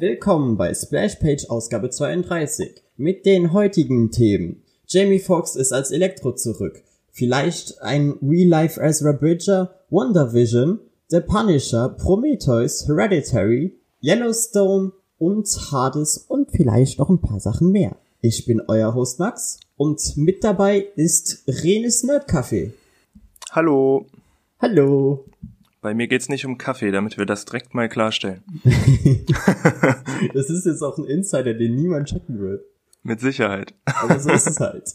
Willkommen bei Splashpage Ausgabe 32 mit den heutigen Themen. Jamie Foxx ist als Elektro zurück. Vielleicht ein Real-Life Ezra Bridger, WandaVision, The Punisher, Prometheus, Hereditary, Yellowstone und Hades und vielleicht noch ein paar Sachen mehr. Ich bin euer Host Max und mit dabei ist Renes Nerdcafé. Hallo. Hallo. Bei mir geht's nicht um Kaffee, damit wir das direkt mal klarstellen. das ist jetzt auch ein Insider, den niemand checken wird. Mit Sicherheit. Aber so ist es halt.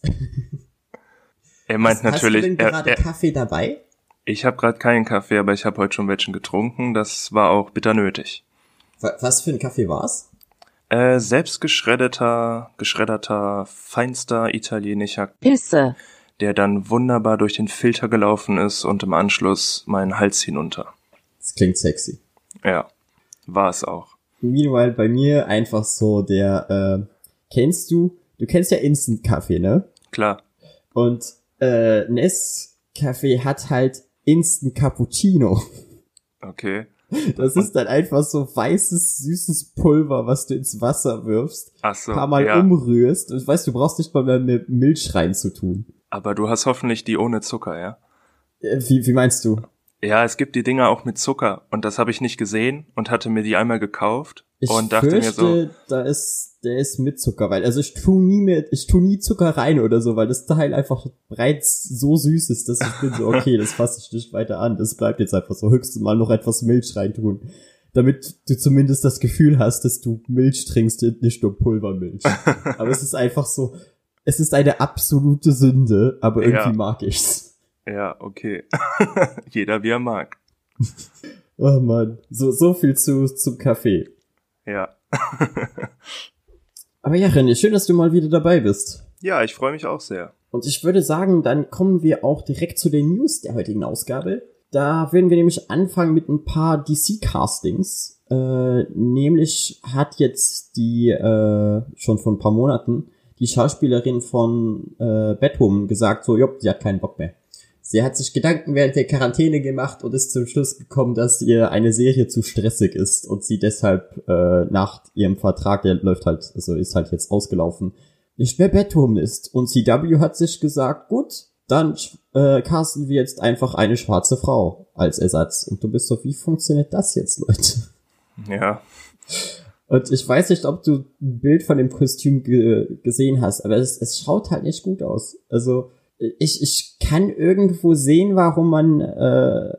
Er meint hast, natürlich. Hast du denn gerade er, er, Kaffee dabei? Ich habe gerade keinen Kaffee, aber ich habe heute schon welchen getrunken. Das war auch bitter nötig. Was für ein Kaffee war's? Äh, selbstgeschreddeter, geschredderter, feinster italienischer Pisse der dann wunderbar durch den Filter gelaufen ist und im Anschluss meinen Hals hinunter. Das klingt sexy. Ja, war es auch. Meanwhile bei mir einfach so der, äh, kennst du, du kennst ja Instant Kaffee, ne? Klar. Und äh, Nescafé hat halt Instant Cappuccino. Okay. Das ist dann einfach so weißes, süßes Pulver, was du ins Wasser wirfst, Ach so, paar Mal ja. umrührst und weißt, du brauchst nicht mal mehr mit Milch rein zu tun. Aber du hast hoffentlich die ohne Zucker, ja? Äh, wie, wie meinst du? Ja, es gibt die Dinger auch mit Zucker und das habe ich nicht gesehen und hatte mir die einmal gekauft ich und dachte fürchte, mir so, da ist der ist mit Zucker, weil also ich tu nie mehr, ich tu nie Zucker rein oder so, weil das Teil einfach bereits so süß ist, dass ich bin so okay, das fasse ich nicht weiter an, das bleibt jetzt einfach so höchstens mal noch etwas Milch reintun, damit du zumindest das Gefühl hast, dass du Milch trinkst und nicht nur Pulvermilch. Aber es ist einfach so, es ist eine absolute Sünde, aber irgendwie Ja. mag ich's. ja, okay. Jeder wie er mag. Oh man, so so viel zu zum Kaffee. Ja. Aber ja, René, schön, dass du mal wieder dabei bist. Ja, ich freue mich auch sehr. Und ich würde sagen, dann kommen wir auch direkt zu den News der heutigen Ausgabe. Da werden wir nämlich anfangen mit ein paar DC-Castings. Äh, nämlich hat jetzt die, äh, schon vor ein paar Monaten, die Schauspielerin von äh, Batwoman gesagt, so, jopp, sie hat keinen Bock mehr. Sie hat sich Gedanken während der Quarantäne gemacht und ist zum Schluss gekommen, dass ihr eine Serie zu stressig ist und sie deshalb äh, nach ihrem Vertrag, der läuft halt, also ist halt jetzt ausgelaufen, nicht mehr Batwoman ist. Und CW hat sich gesagt, gut, dann äh, casten wir jetzt einfach eine schwarze Frau als Ersatz. Und du bist so, wie funktioniert das jetzt, Leute? Ja. Und ich weiß nicht, ob du ein Bild von dem Kostüm ge gesehen hast, aber es, es schaut halt nicht gut aus. Also ich, ich kann irgendwo sehen, warum man äh,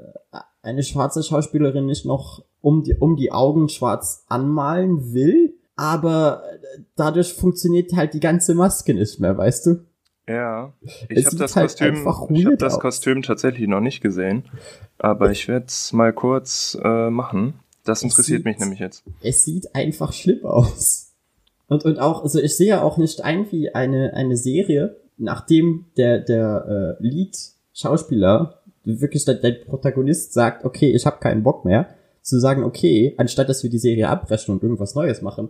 eine schwarze Schauspielerin nicht noch um die, um die Augen schwarz anmalen will, aber dadurch funktioniert halt die ganze Maske nicht mehr, weißt du? Ja. Ich habe das halt Kostüm, ich weird das aus. Kostüm tatsächlich noch nicht gesehen, aber ich werde es mal kurz äh, machen. Das interessiert mich sieht- nämlich jetzt. es sieht einfach schlimm aus. Und, und auch, also ich sehe auch nicht ein, wie eine, eine Serie, nachdem der, der äh, Lead-Schauspieler, wirklich der, der Protagonist sagt, okay, ich habe keinen Bock mehr, zu sagen, okay, anstatt dass wir die Serie abbrechen und irgendwas Neues machen,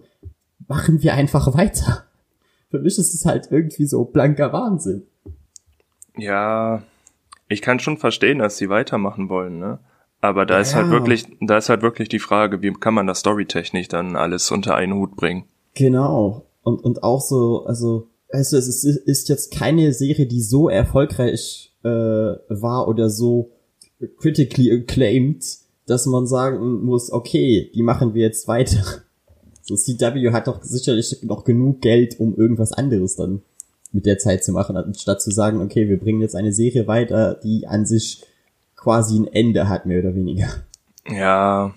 machen wir einfach weiter. Für mich ist es halt irgendwie so blanker Wahnsinn. Ja, ich kann schon verstehen, dass sie weitermachen wollen, ne? Aber da ist Ja. halt wirklich, da ist halt wirklich die Frage, wie kann man das storytechnisch dann alles unter einen Hut bringen? Genau. Und, und auch so, also, also es ist, ist jetzt keine Serie, die so erfolgreich äh, war oder so critically acclaimed, dass man sagen muss, okay, die machen wir jetzt weiter. So CW hat doch sicherlich noch genug Geld, um irgendwas anderes dann mit der Zeit zu machen, anstatt zu sagen, okay, wir bringen jetzt eine Serie weiter, die an sich quasi ein Ende hat, mehr oder weniger. Ja,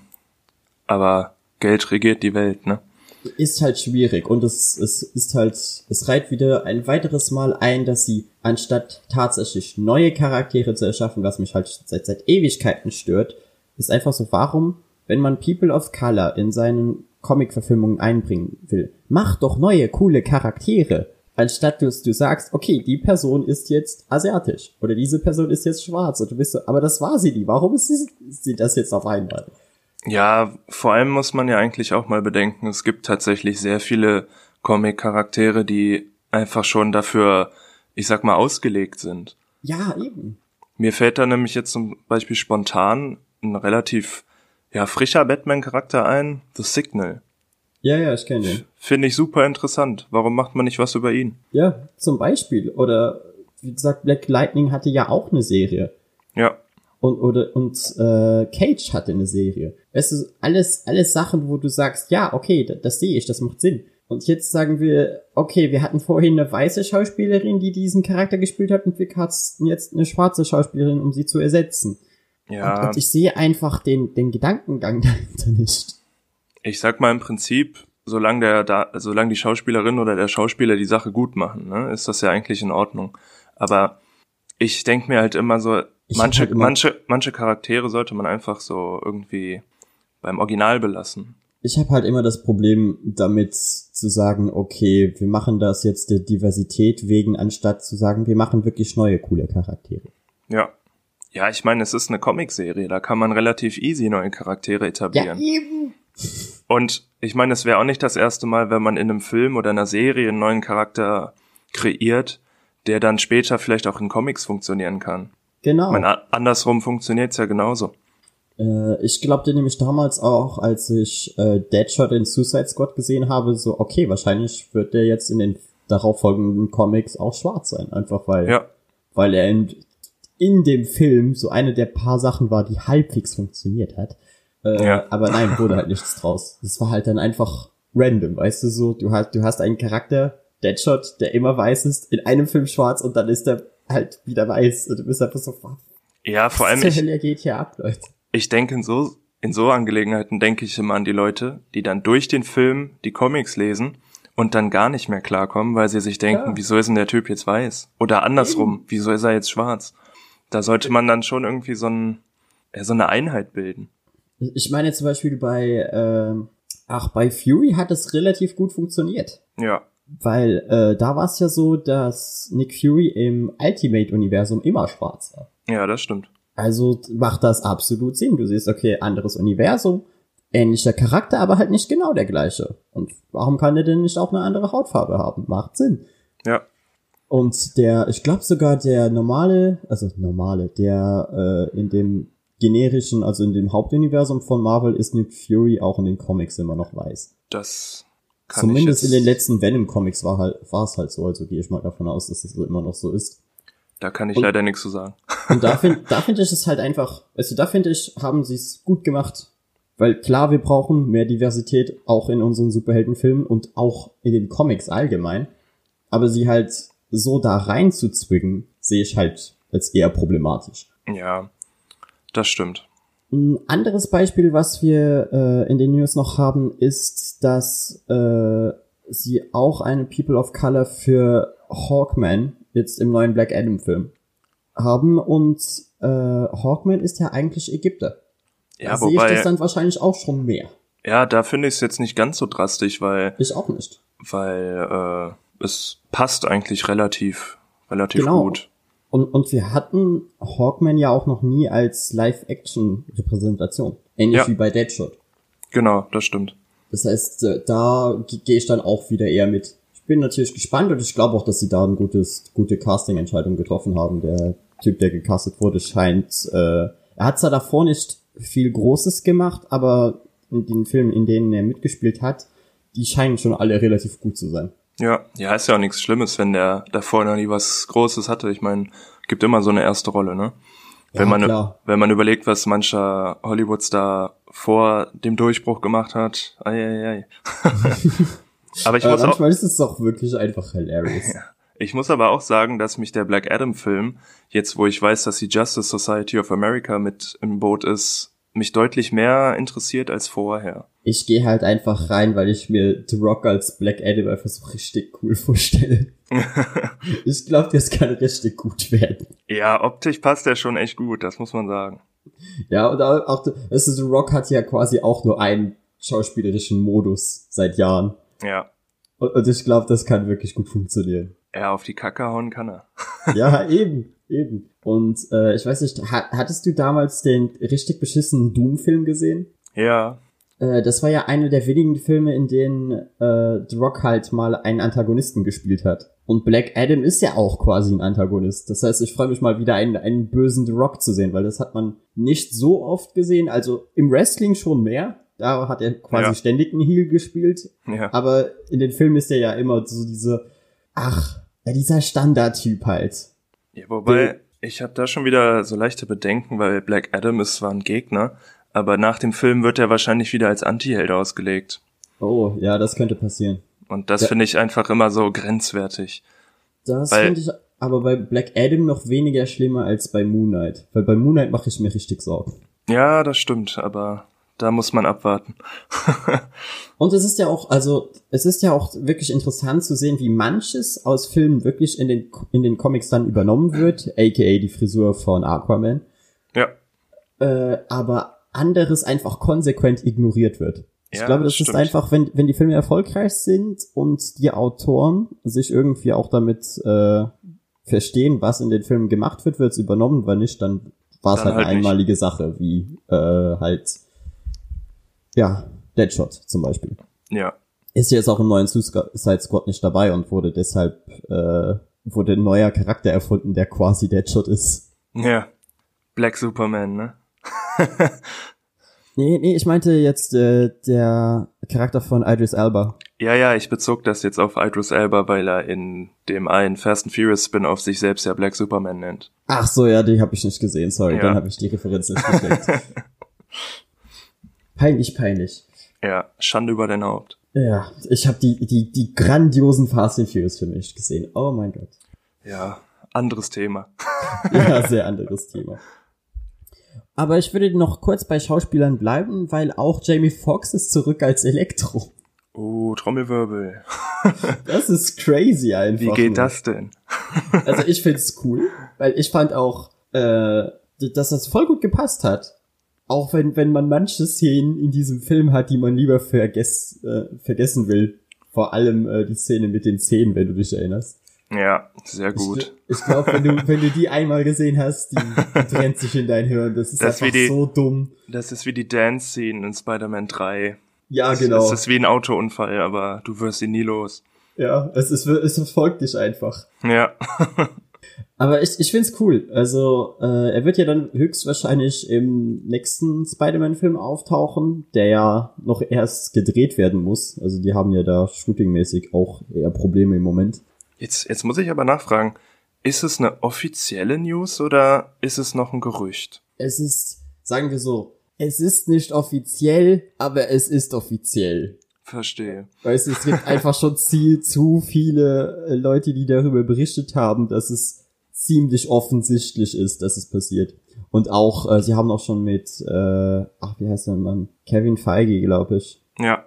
aber Geld regiert die Welt, ne? ist halt schwierig und es, es ist halt, es reiht wieder ein weiteres Mal ein, dass sie anstatt tatsächlich neue Charaktere zu erschaffen, was mich halt seit, seit Ewigkeiten stört, ist einfach so, warum, wenn man People of Color in seinen Comic-Verfilmungen einbringen will, mach doch neue, coole Charaktere, anstatt du, du sagst, okay, die Person ist jetzt asiatisch oder diese Person ist jetzt schwarz und du bist so, aber das war sie nie, warum ist sie, ist sie das jetzt auf einmal? Ja, vor allem muss man ja eigentlich auch mal bedenken, es gibt tatsächlich sehr viele Comic-Charaktere, die einfach schon dafür, ich sag mal, ausgelegt sind. Ja, eben. Mir fällt da nämlich jetzt zum Beispiel spontan ein relativ ja, frischer Batman-Charakter ein, The Signal. Ja, ja, ich kenne ihn. Finde ich super interessant. Warum macht man nicht was über ihn? Ja, zum Beispiel. Oder wie gesagt, Black Lightning hatte ja auch eine Serie. Ja. Und oder und äh, Cage hatte eine Serie. Es ist alles alles Sachen, wo du sagst, ja, okay, das, das sehe ich, das macht Sinn. Und jetzt sagen wir, okay, wir hatten vorhin eine weiße Schauspielerin, die diesen Charakter gespielt hat, und wir casten jetzt eine schwarze Schauspielerin, um sie zu ersetzen. Ja. Und, und ich sehe einfach den den Gedankengang dahinter nicht. Ich sag mal im Prinzip, solange der da, solange die Schauspielerin oder der Schauspieler die Sache gut machen, ne, ist das ja eigentlich in Ordnung. Aber ich denk mir halt immer so, Ich manche, halt immer- manche, manche Charaktere sollte man einfach so irgendwie beim Original belassen. Ich habe halt immer das Problem damit zu sagen, okay, wir machen das jetzt der Diversität wegen, anstatt zu sagen, wir machen wirklich neue coole Charaktere. Ja. Ja, ich meine, es ist eine Comicserie, da kann man relativ easy neue Charaktere etablieren. eben. Und ich meine, es wäre auch nicht das erste Mal, wenn man in einem Film oder einer Serie einen neuen Charakter kreiert, der dann später vielleicht auch in Comics funktionieren kann. Genau. A- andersrum funktioniert's ja genauso. Äh, ich glaubte nämlich damals auch, als ich äh, Deadshot in Suicide Squad gesehen habe, so, okay, wahrscheinlich wird der jetzt in den darauffolgenden Comics auch schwarz sein. Einfach weil, Ja, weil er in, in dem Film so eine der paar Sachen war, die halbwegs funktioniert hat. Äh, Ja. Aber nein, wurde halt nichts draus. Das war halt dann einfach random, weißt du so, du hast, du hast einen Charakter, Deadshot, der immer weiß ist, in einem Film schwarz und dann ist er halt wieder weiß und du bist einfach so, was ja, vor allem ich, geht hier ab, Leute? ich denke in so, in so Angelegenheiten denke ich immer an die Leute, die dann durch den Film die Comics lesen und dann gar nicht mehr klarkommen, weil sie sich denken, Ja. wieso ist denn der Typ jetzt weiß? Oder andersrum, wieso ist er jetzt schwarz? Da sollte man dann schon irgendwie so, ein, ja, so eine Einheit bilden. Ich meine zum Beispiel bei, ähm, ach, bei Fury hat es relativ gut funktioniert. Ja, Weil äh, da war es ja so, dass Nick Fury im Ultimate-Universum immer schwarz war. ja, das stimmt. Also macht das absolut Sinn. Du siehst, okay, anderes Universum, ähnlicher Charakter, aber halt nicht genau der gleiche. Und warum kann der denn nicht auch eine andere Hautfarbe haben? Macht Sinn. Ja, Und der, ich glaube sogar der normale, also normale, der äh, in dem generischen, also in dem Hauptuniversum von Marvel ist Nick Fury auch in den Comics immer noch weiß. das kann Zumindest in den letzten Venom-Comics war halt, war es halt so, also gehe ich mal davon aus, dass es so immer noch so ist. Da kann ich Und- leider nichts zu sagen. Und da finde da find ich es halt einfach, also da finde ich, haben sie es gut gemacht. Weil klar, wir brauchen mehr Diversität auch in unseren Superheldenfilmen und auch in den Comics allgemein. Aber sie halt so da reinzuzwingen, sehe ich halt als eher problematisch. Ja, das stimmt. Ein anderes Beispiel, was wir äh, in den News noch haben, ist, dass äh, sie auch eine People of Color für Hawkman jetzt im neuen Black Adam Film haben und äh, Hawkman ist ja eigentlich Ägypter. Ja, da sehe ich wobei, das dann wahrscheinlich auch schon mehr. ja, da finde ich es jetzt nicht ganz so drastisch, weil, Ich auch nicht. weil äh, es passt eigentlich relativ, relativ Genau. gut. Und, und wir hatten Hawkman ja auch noch nie als Live-Action-Repräsentation. Ähnlich Ja. wie bei Deadshot. Genau, das stimmt. Das heißt, äh, da ge- gehe ich dann auch wieder eher mit. Ich bin natürlich gespannt und ich glaube auch, dass sie da ein gutes, gute Casting-Entscheidung getroffen haben. Der Typ, der gecastet wurde, scheint, äh, er hat zwar davor nicht viel Großes gemacht, aber in den Filmen, in denen er mitgespielt hat, die scheinen schon alle relativ gut zu sein. Ja, ja, ist ja auch nichts Schlimmes, wenn der davor noch nie was Großes hatte. Ich meine, gibt immer so eine erste Rolle, ne? Ja, Wenn man, klar. wenn man überlegt, was mancher Hollywood-Star vor dem Durchbruch gemacht hat, ei, ei, ei. aber ich muss auch, manchmal ist es doch wirklich einfach hilarious. ich muss aber auch sagen, dass mich der Black Adam Film, jetzt wo ich weiß, dass die Justice Society of America mit im Boot ist, mich deutlich mehr interessiert als vorher. Ich gehe halt einfach rein, weil ich mir The Rock als Black Adam einfach so richtig cool vorstelle. ich glaube, das kann richtig gut werden. Ja, optisch passt der schon echt gut, das muss man sagen. Ja, und auch, auch also The Rock hat ja quasi auch nur einen schauspielerischen Modus seit Jahren. Ja, Und, und ich glaube, das kann wirklich gut funktionieren. Er auf die Kacke hauen kann er. ja, eben, eben. Und äh, ich weiß nicht, ha hattest du damals den richtig beschissenen Doom-Film gesehen? Ja, Äh, das war ja einer der wenigen Filme, in denen äh, The Rock halt mal einen Antagonisten gespielt hat. Und Black Adam ist ja auch quasi ein Antagonist. Das heißt, ich freue mich mal wieder einen, einen bösen The Rock zu sehen, weil das hat man nicht so oft gesehen. Also im Wrestling schon mehr, Da hat er quasi Ja. ständig einen Heal gespielt. Ja. Aber in den Filmen ist er ja immer so diese, ach, dieser Standardtyp halt. ja wobei, ich habe da schon wieder so leichte Bedenken, weil Black Adam ist zwar ein Gegner, aber nach dem Film wird er wahrscheinlich wieder als Anti-Held ausgelegt. Oh, ja, das könnte passieren. Und das Ja. finde ich einfach immer so grenzwertig. Das finde ich aber bei Black Adam noch weniger schlimmer als bei Moon Knight. Weil bei Moon Knight mache ich mir richtig Sorgen. Ja, das stimmt, aber da muss man abwarten. Und es ist ja auch, also, es ist ja auch wirklich interessant zu sehen, wie manches aus Filmen wirklich in den, in den Comics dann übernommen wird, aka die Frisur von Aquaman, ja. äh, aber anderes einfach konsequent ignoriert wird. Ich Ja, glaube, das das ist stimmt. einfach, wenn, wenn die Filme erfolgreich sind und die Autoren sich irgendwie auch damit äh, verstehen, was in den Filmen gemacht wird, wird es übernommen, wenn nicht, dann war es halt eine halt nicht. einmalige Sache, wie äh, halt ja, Deadshot zum Beispiel. Ja. Ist jetzt auch im neuen Suicide Squad nicht dabei und wurde deshalb äh, wurde ein neuer Charakter erfunden, der quasi Deadshot ist. Ja. Black Superman, ne? Nee, nee, ich meinte jetzt äh, der Charakter von Idris Elba. Ja, ja, ich bezog das jetzt auf Idris Elba, weil er in dem einen Fast and Furious Spin-off sich selbst ja Black Superman nennt. Ach so, ja, die habe ich nicht gesehen, sorry, Ja. dann habe ich die Referenz nicht gecheckt. Peinlich, peinlich. Ja, Schande über dein Haupt. Ja, ich habe die, die, die grandiosen Fast and Furious Filme nicht gesehen. Oh mein Gott. Ja, anderes Thema. Ja, sehr anderes Thema. Aber ich würde noch kurz bei Schauspielern bleiben, weil auch Jamie Foxx ist zurück als Elektro. Oh, Trommelwirbel. Das ist crazy einfach. Wie geht nur. das denn? Also ich find's cool, weil ich fand auch, äh, dass das voll gut gepasst hat. Auch wenn, wenn man manche Szenen in diesem Film hat, die man lieber vergess, äh, vergessen will. Vor allem äh, die Szene mit den Zähnen, wenn du dich erinnerst. Ja, sehr gut. Ich, ich glaube, wenn du, wenn du die einmal gesehen hast, die, die trennt sich in dein Hirn. Das ist Das einfach die- so dumm. Das ist wie die Dance-Scene in Spider-Man 3. Ja, Es- genau. Es ist wie ein Autounfall, aber du wirst ihn nie los. Ja, es ist, es verfolgt dich einfach. Ja. Aber ich, ich find's cool. Also, äh, er wird ja dann höchstwahrscheinlich im nächsten Spider-Man-Film auftauchen, der ja noch erst gedreht werden muss. Also, die haben ja da shootingmäßig auch eher Probleme im Moment. Jetzt, jetzt muss ich aber nachfragen, ist es eine offizielle News oder ist es noch ein Gerücht? Es ist, sagen wir so, es ist nicht offiziell, aber es ist offiziell. Verstehe. Weißt du, es gibt einfach schon viel, zu viele äh, Leute, die darüber berichtet haben, dass es ziemlich offensichtlich ist, dass es passiert. Und auch, äh, sie haben auch schon mit, äh, ach, wie heißt der Mann? Kevin Feige, glaube ich. Ja,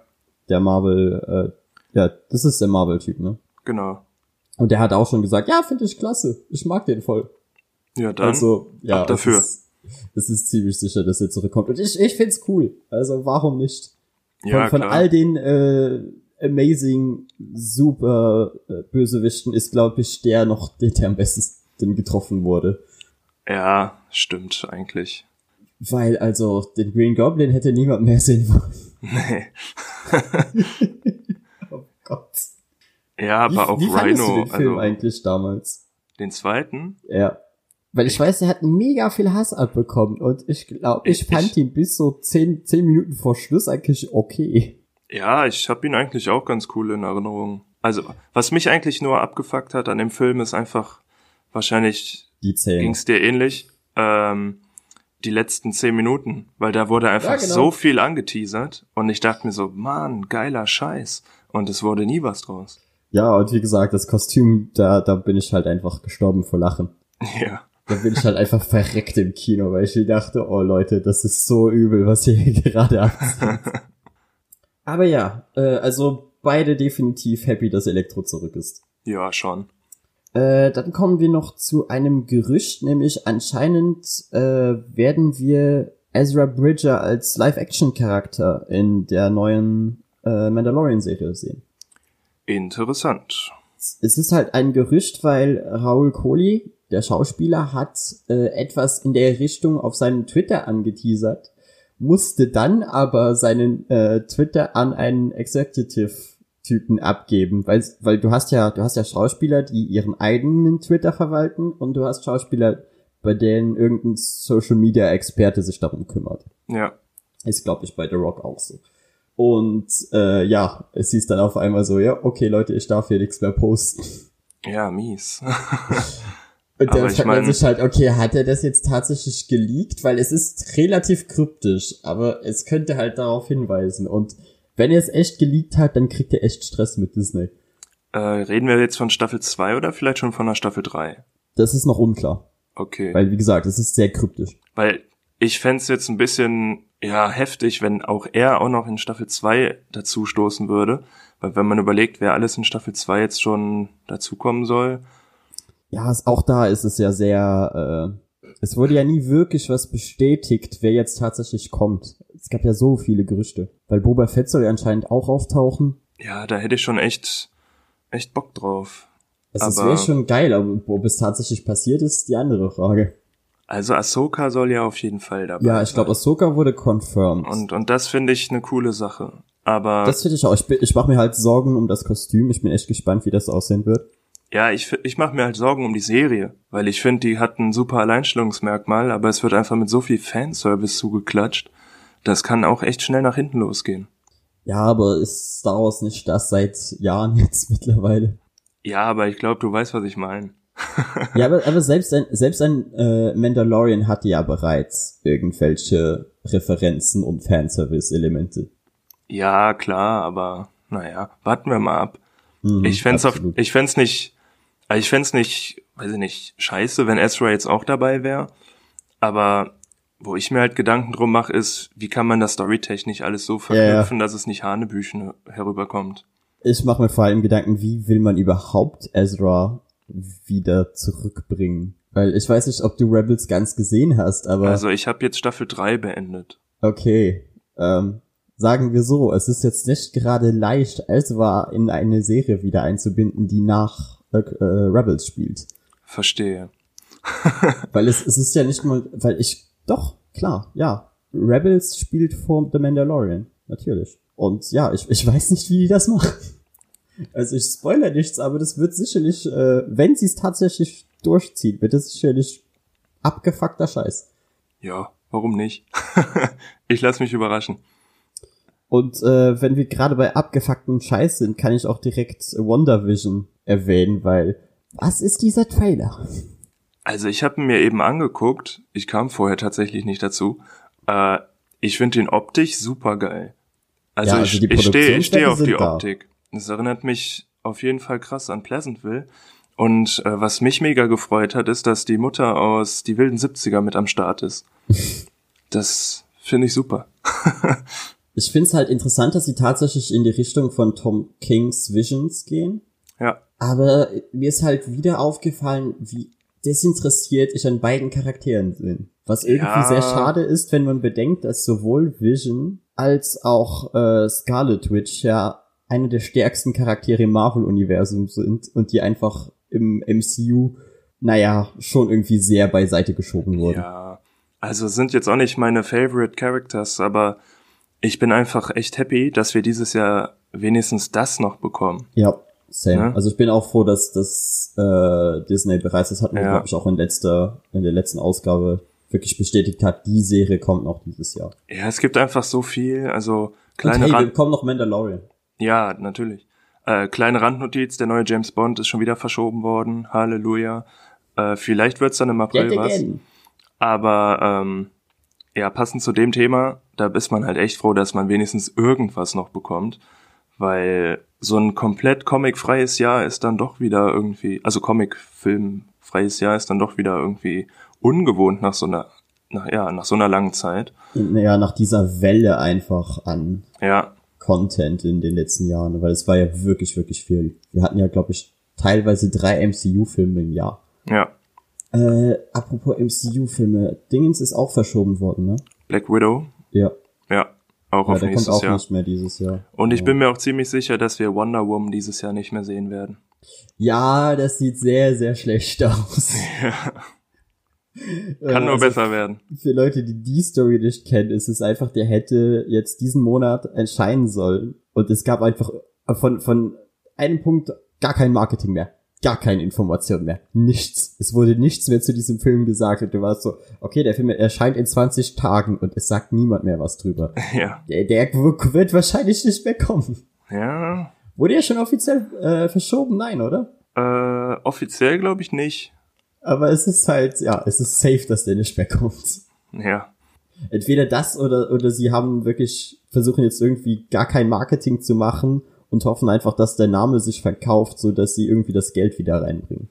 Der Marvel, äh, ja, das ist der Marvel-Typ, ne? genau. Und der hat auch schon gesagt, ja, finde ich klasse. Ich mag den voll. Ja, dann. also, ja, ab dafür. Es ist, es ist ziemlich sicher, dass er zurückkommt. Und ich, ich find's cool. Also, warum nicht? Von, ja, von all den äh, amazing super äh, Bösewichten ist, glaube ich, der noch, der, der am besten getroffen wurde. ja, stimmt eigentlich. Weil, also, den Green Goblin hätte niemand mehr sehen wollen. Nee. Oh Gott. Ja, Wie, aber auch wie fandest du Rhino, den Film also eigentlich damals? den zweiten. Ja. Weil ich weiß, er hat mega viel Hass abbekommen und ich glaube, ich Ich- fand ich- ihn bis so zehn, zehn Minuten vor Schluss eigentlich okay. Ja, ich habe ihn eigentlich auch ganz cool in Erinnerung. Also, was mich eigentlich nur abgefuckt hat an dem Film ist einfach, wahrscheinlich Die Zähne. ging's dir ähnlich, ähm, die letzten zehn Minuten, weil da wurde einfach Ja, genau. so viel angeteasert und ich dachte mir so, Mann, geiler Scheiß. Und es wurde nie was draus. Ja, und wie gesagt, das Kostüm, da, da bin ich halt einfach gestorben vor Lachen. Ja. Da bin ich halt einfach verreckt im Kino, weil ich dachte, oh Leute, das ist so übel, was ihr hier gerade abzieht. Aber ja, äh, also beide definitiv happy, dass Elektro zurück ist. Ja, schon. Äh, dann kommen wir noch zu einem Gerücht, nämlich anscheinend äh, werden wir Ezra Bridger als Live-Action-Charakter in der neuen äh, Mandalorian-Serie sehen. Interessant. Es ist halt ein Gerücht, weil Raul Kohli, der Schauspieler, hat äh, etwas in der Richtung auf seinen Twitter angeteasert, musste dann aber seinen äh, Twitter an einen Executive-Typen abgeben, weil, weil du hast ja, du hast ja Schauspieler, die ihren eigenen Twitter verwalten und du hast Schauspieler, bei denen irgendein Social-Media-Experte sich darum kümmert. Ja. Ist, glaube ich, bei The Rock auch so. Und äh, ja, es hieß dann auf einmal so, ja, okay Leute, ich darf hier nichts mehr posten. Ja, mies. Und Aber da ich fragt man sich halt, okay, hat er das jetzt tatsächlich geleakt? Weil es ist relativ kryptisch, aber es könnte halt darauf hinweisen. Und wenn er es echt geleakt hat, dann kriegt er echt Stress mit Disney. äh, reden wir jetzt von Staffel 2 oder vielleicht schon von der Staffel 3? Das ist noch unklar. Okay. Weil, wie gesagt, es ist sehr kryptisch. Weil ich fänd's jetzt ein bisschen, ja, heftig, wenn auch er auch noch in Staffel 2 dazu stoßen würde. Weil wenn man überlegt, wer alles in Staffel 2 jetzt schon dazukommen soll, Ja, auch da ist es ja sehr, äh, es wurde ja nie wirklich was bestätigt, wer jetzt tatsächlich kommt. Es gab ja so viele Gerüchte. Weil Boba Fett soll ja anscheinend auch auftauchen. ja, da hätte ich schon echt, echt Bock drauf. Also es wäre schon geil, aber ob es tatsächlich passiert ist, die andere Frage. Also Ahsoka soll ja auf jeden Fall dabei Ja, ich glaube, Ahsoka wurde confirmed. Und, und das finde ich eine coole Sache. Aber das finde ich auch. Ich, ich mache mir halt Sorgen um das Kostüm. Ich bin echt gespannt, wie das aussehen wird. Ja, ich, ich mache mir halt Sorgen um die Serie, weil ich finde, die hat ein super Alleinstellungsmerkmal, aber es wird einfach mit so viel Fanservice zugeklatscht. Das kann auch echt schnell nach hinten losgehen. Ja, aber ist Star Wars nicht das seit Jahren jetzt mittlerweile? Ja, aber ich glaube, du weißt, was ich meine. ja, aber, aber selbst ein, selbst ein äh, Mandalorian hatte ja bereits irgendwelche Referenzen und Fanservice-Elemente. Ja, klar, aber naja, warten wir mal ab. Mhm, ich fänd's auf, ich fänd's nicht, also ich fänd's nicht, weiß ich nicht, scheiße, wenn Ezra jetzt auch dabei wäre. Aber wo ich mir halt Gedanken drum mache, ist, wie kann man das storytechnisch alles so Ja, ja. verknüpfen, dass es nicht Hanebüchen herüberkommt. Ich mache mir vor allem Gedanken, wie will man überhaupt Ezra wieder zurückbringen? Weil ich weiß nicht, ob du Rebels ganz gesehen hast, aber Also ich habe jetzt Staffel 3 beendet. okay. Ähm, sagen wir so, es ist jetzt nicht gerade leicht, Ezra in eine Serie wieder einzubinden, die nach äh, Rebels spielt. Verstehe. Weil es, es ist ja nicht mal, weil ich, doch, klar, ja. Rebels spielt vor The Mandalorian, natürlich. Und ja, ich, ich weiß nicht, wie die das machen. Also ich spoiler nichts, aber das wird sicherlich, äh, wenn sie es tatsächlich durchzieht, wird es sicherlich abgefuckter Scheiß. Ja, warum nicht? ich lass mich überraschen. Und äh, wenn wir gerade bei abgefuckten Scheiß sind, kann ich auch direkt WandaVision erwähnen, weil was ist dieser Trailer? Also ich habe mir eben angeguckt, ich kam vorher tatsächlich nicht dazu. Äh, ich finde den optisch super geil. Also, Ja, also ich, ich stehe ich steh auf die da. Optik. Das erinnert mich auf jeden Fall krass an Pleasantville. Und äh, was mich mega gefreut hat, ist, dass die Mutter aus die wilden 70er mit am Start ist. Das finde ich super. Ich find's halt interessant, dass sie tatsächlich in die Richtung von Tom Kings Visions gehen. Ja, Aber mir ist halt wieder aufgefallen, wie desinteressiert ich an beiden Charakteren bin. Was irgendwie Ja. sehr schade ist, wenn man bedenkt, dass sowohl Vision als auch äh, Scarlet Witch ja eine der stärksten Charaktere im Marvel-Universum sind und die einfach im MCU, naja, schon irgendwie sehr beiseite geschoben wurden. ja. Also sind jetzt auch nicht meine favorite Characters, aber ich bin einfach echt happy, dass wir dieses Jahr wenigstens das noch bekommen. Ja, same. Ja. Also ich bin auch froh, dass das äh, Disney bereits, das hatten wir, Ja. glaube ich, auch in letzter, in der letzten Ausgabe wirklich bestätigt hat, die Serie kommt noch dieses Jahr. Ja, es gibt einfach so viel, also kleine Und hey, wir Rand bekommen noch Mandalorian. Ja, natürlich. Äh, kleine Randnotiz, der neue James Bond ist schon wieder verschoben worden. Halleluja. Äh, vielleicht wird's dann im April Yet was. again. Aber ähm, ja, passend zu dem Thema, da ist man halt echt froh, dass man wenigstens irgendwas noch bekommt. Weil so ein komplett comicfreies Jahr ist dann doch wieder irgendwie, also Comic-Film-freies Jahr ist dann doch wieder irgendwie ungewohnt nach so einer, nach, ja, nach so einer langen Zeit. Naja, nach dieser Welle einfach an Ja, Content in den letzten Jahren, weil es war ja wirklich, wirklich viel. Wir hatten ja, glaube ich, teilweise drei MCU-Filme im Jahr. ja. Äh, apropos MCU-Filme, Dingens ist auch verschoben worden, ne? Black Widow, Ja, ja, auch ja auf der kommt nächstes auch Jahr. nicht mehr dieses Jahr. Und ich ja. bin mir auch ziemlich sicher, dass wir Wonder Woman dieses Jahr nicht mehr sehen werden. Ja, das sieht sehr, sehr schlecht aus. Kann Äh, nur also besser werden. Für Leute, die die Story nicht kennen, ist es einfach, der hätte jetzt diesen Monat erscheinen sollen. Und es gab einfach von, von einem Punkt gar kein Marketing mehr. Gar keine Information mehr. Nichts. Es wurde nichts mehr zu diesem Film gesagt und du warst so, okay, der Film erscheint in 20 Tagen und es sagt niemand mehr was drüber. Ja. Der, der wird wahrscheinlich nicht mehr kommen. Ja. Wurde ja schon offiziell äh, verschoben? Nein, oder? Äh, offiziell glaube ich nicht. Aber es ist halt, ja, es ist safe, dass der nicht mehr kommt. Ja. Entweder das oder, oder sie haben wirklich versuchen jetzt irgendwie gar kein Marketing zu machen und hoffen einfach, dass der Name sich verkauft, so dass sie irgendwie das Geld wieder reinbringen.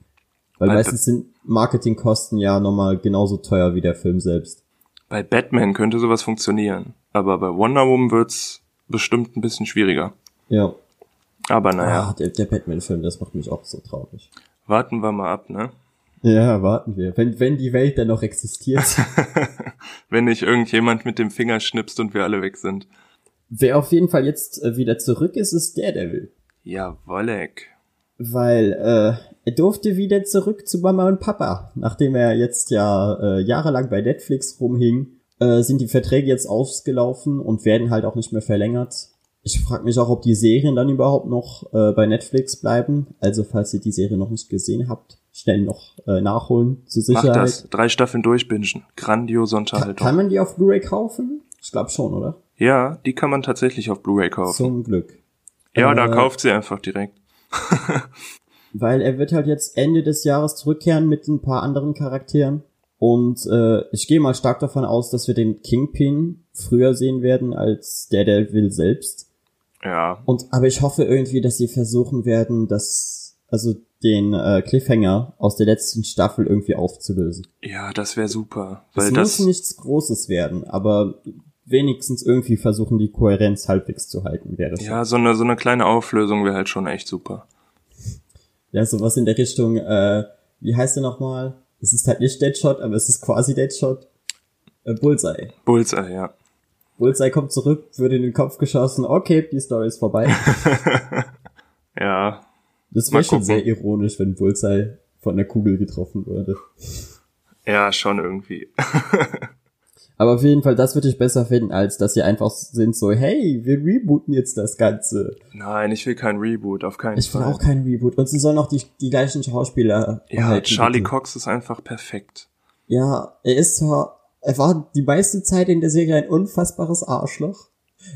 Weil Bei meistens sind Marketingkosten ja nochmal genauso teuer wie der Film selbst. Bei Batman könnte sowas funktionieren. Aber bei Wonder Woman wird's bestimmt ein bisschen schwieriger. Ja. Aber naja, Ah, der, der Batman-Film, das macht mich auch so traurig. warten wir mal ab, ne? Ja, warten wir. Wenn, wenn die Welt dann noch existiert. Wenn nicht irgendjemand mit dem Finger schnipst und wir alle weg sind. Wer auf jeden Fall jetzt äh, wieder zurück ist, ist Daredevil. Jawollek. Weil äh, er durfte wieder zurück zu Mama und Papa. Nachdem er jetzt ja äh, jahrelang bei Netflix rumhing, äh, sind die Verträge jetzt ausgelaufen und werden halt auch nicht mehr verlängert. Ich frage mich auch, ob die Serien dann überhaupt noch äh, bei Netflix bleiben. Also falls ihr die Serie noch nicht gesehen habt, schnell noch äh, nachholen zur Mach Sicherheit. das. Drei Staffeln durchbingen. Grandiose Kann, Unterhaltung. kann man die auf Blu-ray kaufen? Ich glaube schon, oder? Ja, die kann man tatsächlich auf Blu-ray kaufen. Zum Glück. ja, da äh, kauft sie einfach direkt. Weil er wird halt jetzt Ende des Jahres zurückkehren mit ein paar anderen Charakteren. Und äh, ich gehe mal stark davon aus, dass wir den Kingpin früher sehen werden als der, der will selbst. Ja. Und aber ich hoffe irgendwie, dass sie versuchen werden, das also den äh, Cliffhanger aus der letzten Staffel irgendwie aufzulösen. Ja, das wäre super. Es Weil muss das, nichts Großes werden, aber wenigstens irgendwie versuchen, die Kohärenz halbwegs zu halten, wäre schon. ja, so eine, so eine kleine Auflösung wäre halt schon echt super. Ja, sowas in der Richtung, äh, wie heißt der nochmal? Es ist halt nicht Deadshot, aber es ist quasi Deadshot. Äh, Bullseye. Bullseye, ja. Bullseye kommt zurück, wird in den Kopf geschossen, okay, die Story ist vorbei. Ja. Das wäre schon gucken. sehr ironisch, wenn Bullseye von der Kugel getroffen würde. Ja, schon irgendwie. Aber auf jeden Fall, das würde ich besser finden, als dass sie einfach sind so, hey, wir rebooten jetzt das Ganze. Nein, ich will kein Reboot, auf keinen Ich will Fall. auch kein Reboot. Und sie sollen auch die, die gleichen Schauspieler ja, behalten, Charlie bitte. Cox ist einfach perfekt. Ja, er ist zwar, er war die meiste Zeit in der Serie ein unfassbares Arschloch.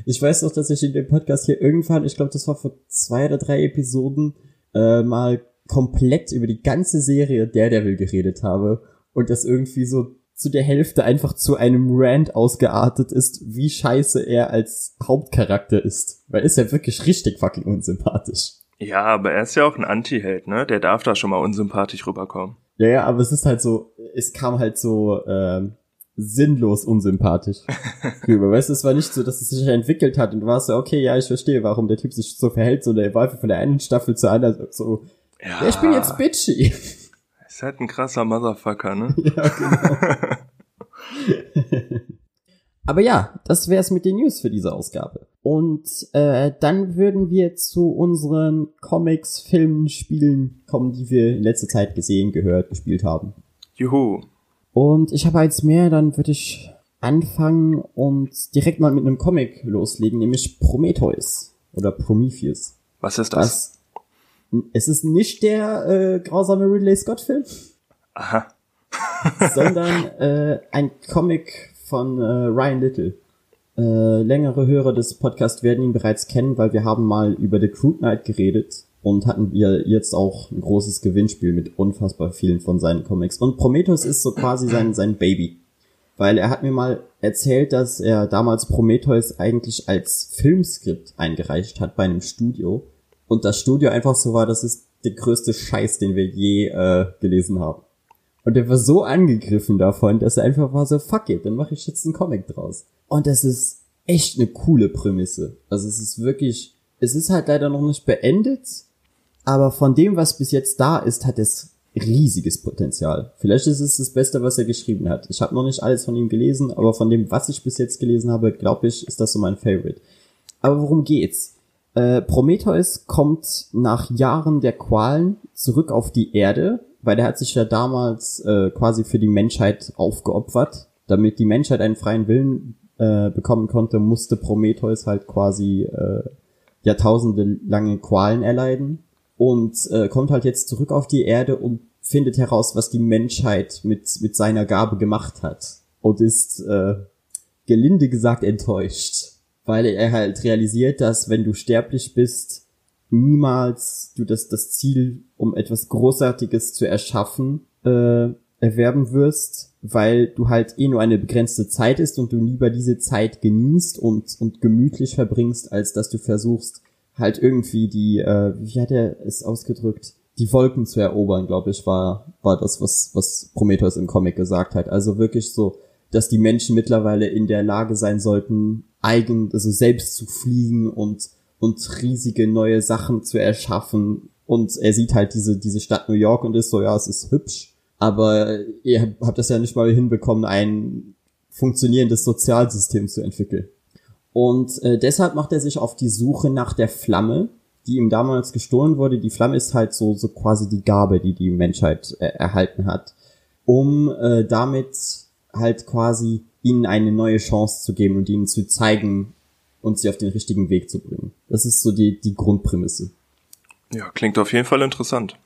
Ich weiß noch, dass ich in dem Podcast hier irgendwann, ich glaube, das war vor zwei oder drei Episoden, äh, mal komplett über die ganze Serie Daredevil geredet habe und das irgendwie so zu der Hälfte einfach zu einem Rant ausgeartet ist, wie scheiße er als Hauptcharakter ist. Weil er ist ja wirklich richtig fucking unsympathisch. Ja, aber er ist ja auch ein Anti-Held, ne? Der darf da schon mal unsympathisch rüberkommen. Ja, ja, aber es ist halt so, es kam halt so ähm, sinnlos unsympathisch rüber. Weißt du, es war nicht so, dass es sich entwickelt hat und du warst so, okay, ja, ich verstehe, warum der Typ sich so verhält, so der war von der einen Staffel zur anderen so, Ja, ja, ich bin jetzt bitchy. Ist halt ein krasser Motherfucker, ne? ja, genau. Aber ja, das wär's mit den News für diese Ausgabe. Und äh, dann würden wir zu unseren Comics, Filmen, Spielen kommen, die wir in letzter Zeit gesehen, gehört, gespielt haben. Juhu. Und ich habe jetzt mehr, dann würde ich anfangen und direkt mal mit einem Comic loslegen, nämlich Prometheus oder Prometheus. Was ist das? Was? Es ist nicht der äh, grausame Ridley Scott Film, Aha. sondern äh, ein Comic von äh, Ryan Little. Äh, längere Hörer des Podcasts werden ihn bereits kennen, weil wir haben mal über The Crude Knight geredet und hatten wir jetzt auch ein großes Gewinnspiel mit unfassbar vielen von seinen Comics. Und Prometheus ist so quasi sein, sein Baby. Weil er hat mir mal erzählt, dass er damals Prometheus eigentlich als Filmskript eingereicht hat bei einem Studio. Und das Studio einfach so war, das ist der größte Scheiß, den wir je äh, gelesen haben. Und er war so angegriffen davon, dass er einfach war so, fuck it, dann mache ich jetzt einen Comic draus. Und das ist echt eine coole Prämisse. Also es ist wirklich, es ist halt leider noch nicht beendet, aber von dem, was bis jetzt da ist, hat es riesiges Potenzial. Vielleicht ist es das Beste, was er geschrieben hat. Ich habe noch nicht alles von ihm gelesen, aber von dem, was ich bis jetzt gelesen habe, glaube ich, ist das so mein Favorite. Aber worum geht's? Äh, Prometheus kommt nach Jahren der Qualen zurück auf die Erde, weil er hat sich ja damals äh, quasi für die Menschheit aufgeopfert. Damit die Menschheit einen freien Willen äh, bekommen konnte, musste Prometheus halt quasi äh, jahrtausende lange Qualen erleiden. und äh, kommt halt jetzt zurück auf die Erde und findet heraus, was die Menschheit mit, mit seiner Gabe gemacht hat. Und ist äh, gelinde gesagt enttäuscht, weil er halt realisiert, dass wenn du sterblich bist, niemals du das, das Ziel, um etwas Großartiges zu erschaffen, äh, erwerben wirst, weil du halt eh nur eine begrenzte Zeit ist und du lieber diese Zeit genießt und, und gemütlich verbringst, als dass du versuchst, halt irgendwie die, äh, wie hat er es ausgedrückt, die Wolken zu erobern, glaube ich, war, war das, was, was Prometheus im Comic gesagt hat. Also wirklich so, dass die Menschen mittlerweile in der Lage sein sollten, eigen, also selbst zu fliegen und, und riesige neue Sachen zu erschaffen. Und er sieht halt diese, diese Stadt New York und ist so, ja, es ist hübsch, aber ihr habt das ja nicht mal hinbekommen, ein funktionierendes Sozialsystem zu entwickeln. Und äh, deshalb macht er sich auf die Suche nach der Flamme, die ihm damals gestohlen wurde. Die Flamme ist halt so, so quasi die Gabe, die die Menschheit äh, erhalten hat, um äh, damit halt quasi ihnen eine neue Chance zu geben und ihnen zu zeigen und sie auf den richtigen Weg zu bringen. Das ist so die, die Grundprämisse. Ja, klingt auf jeden Fall interessant.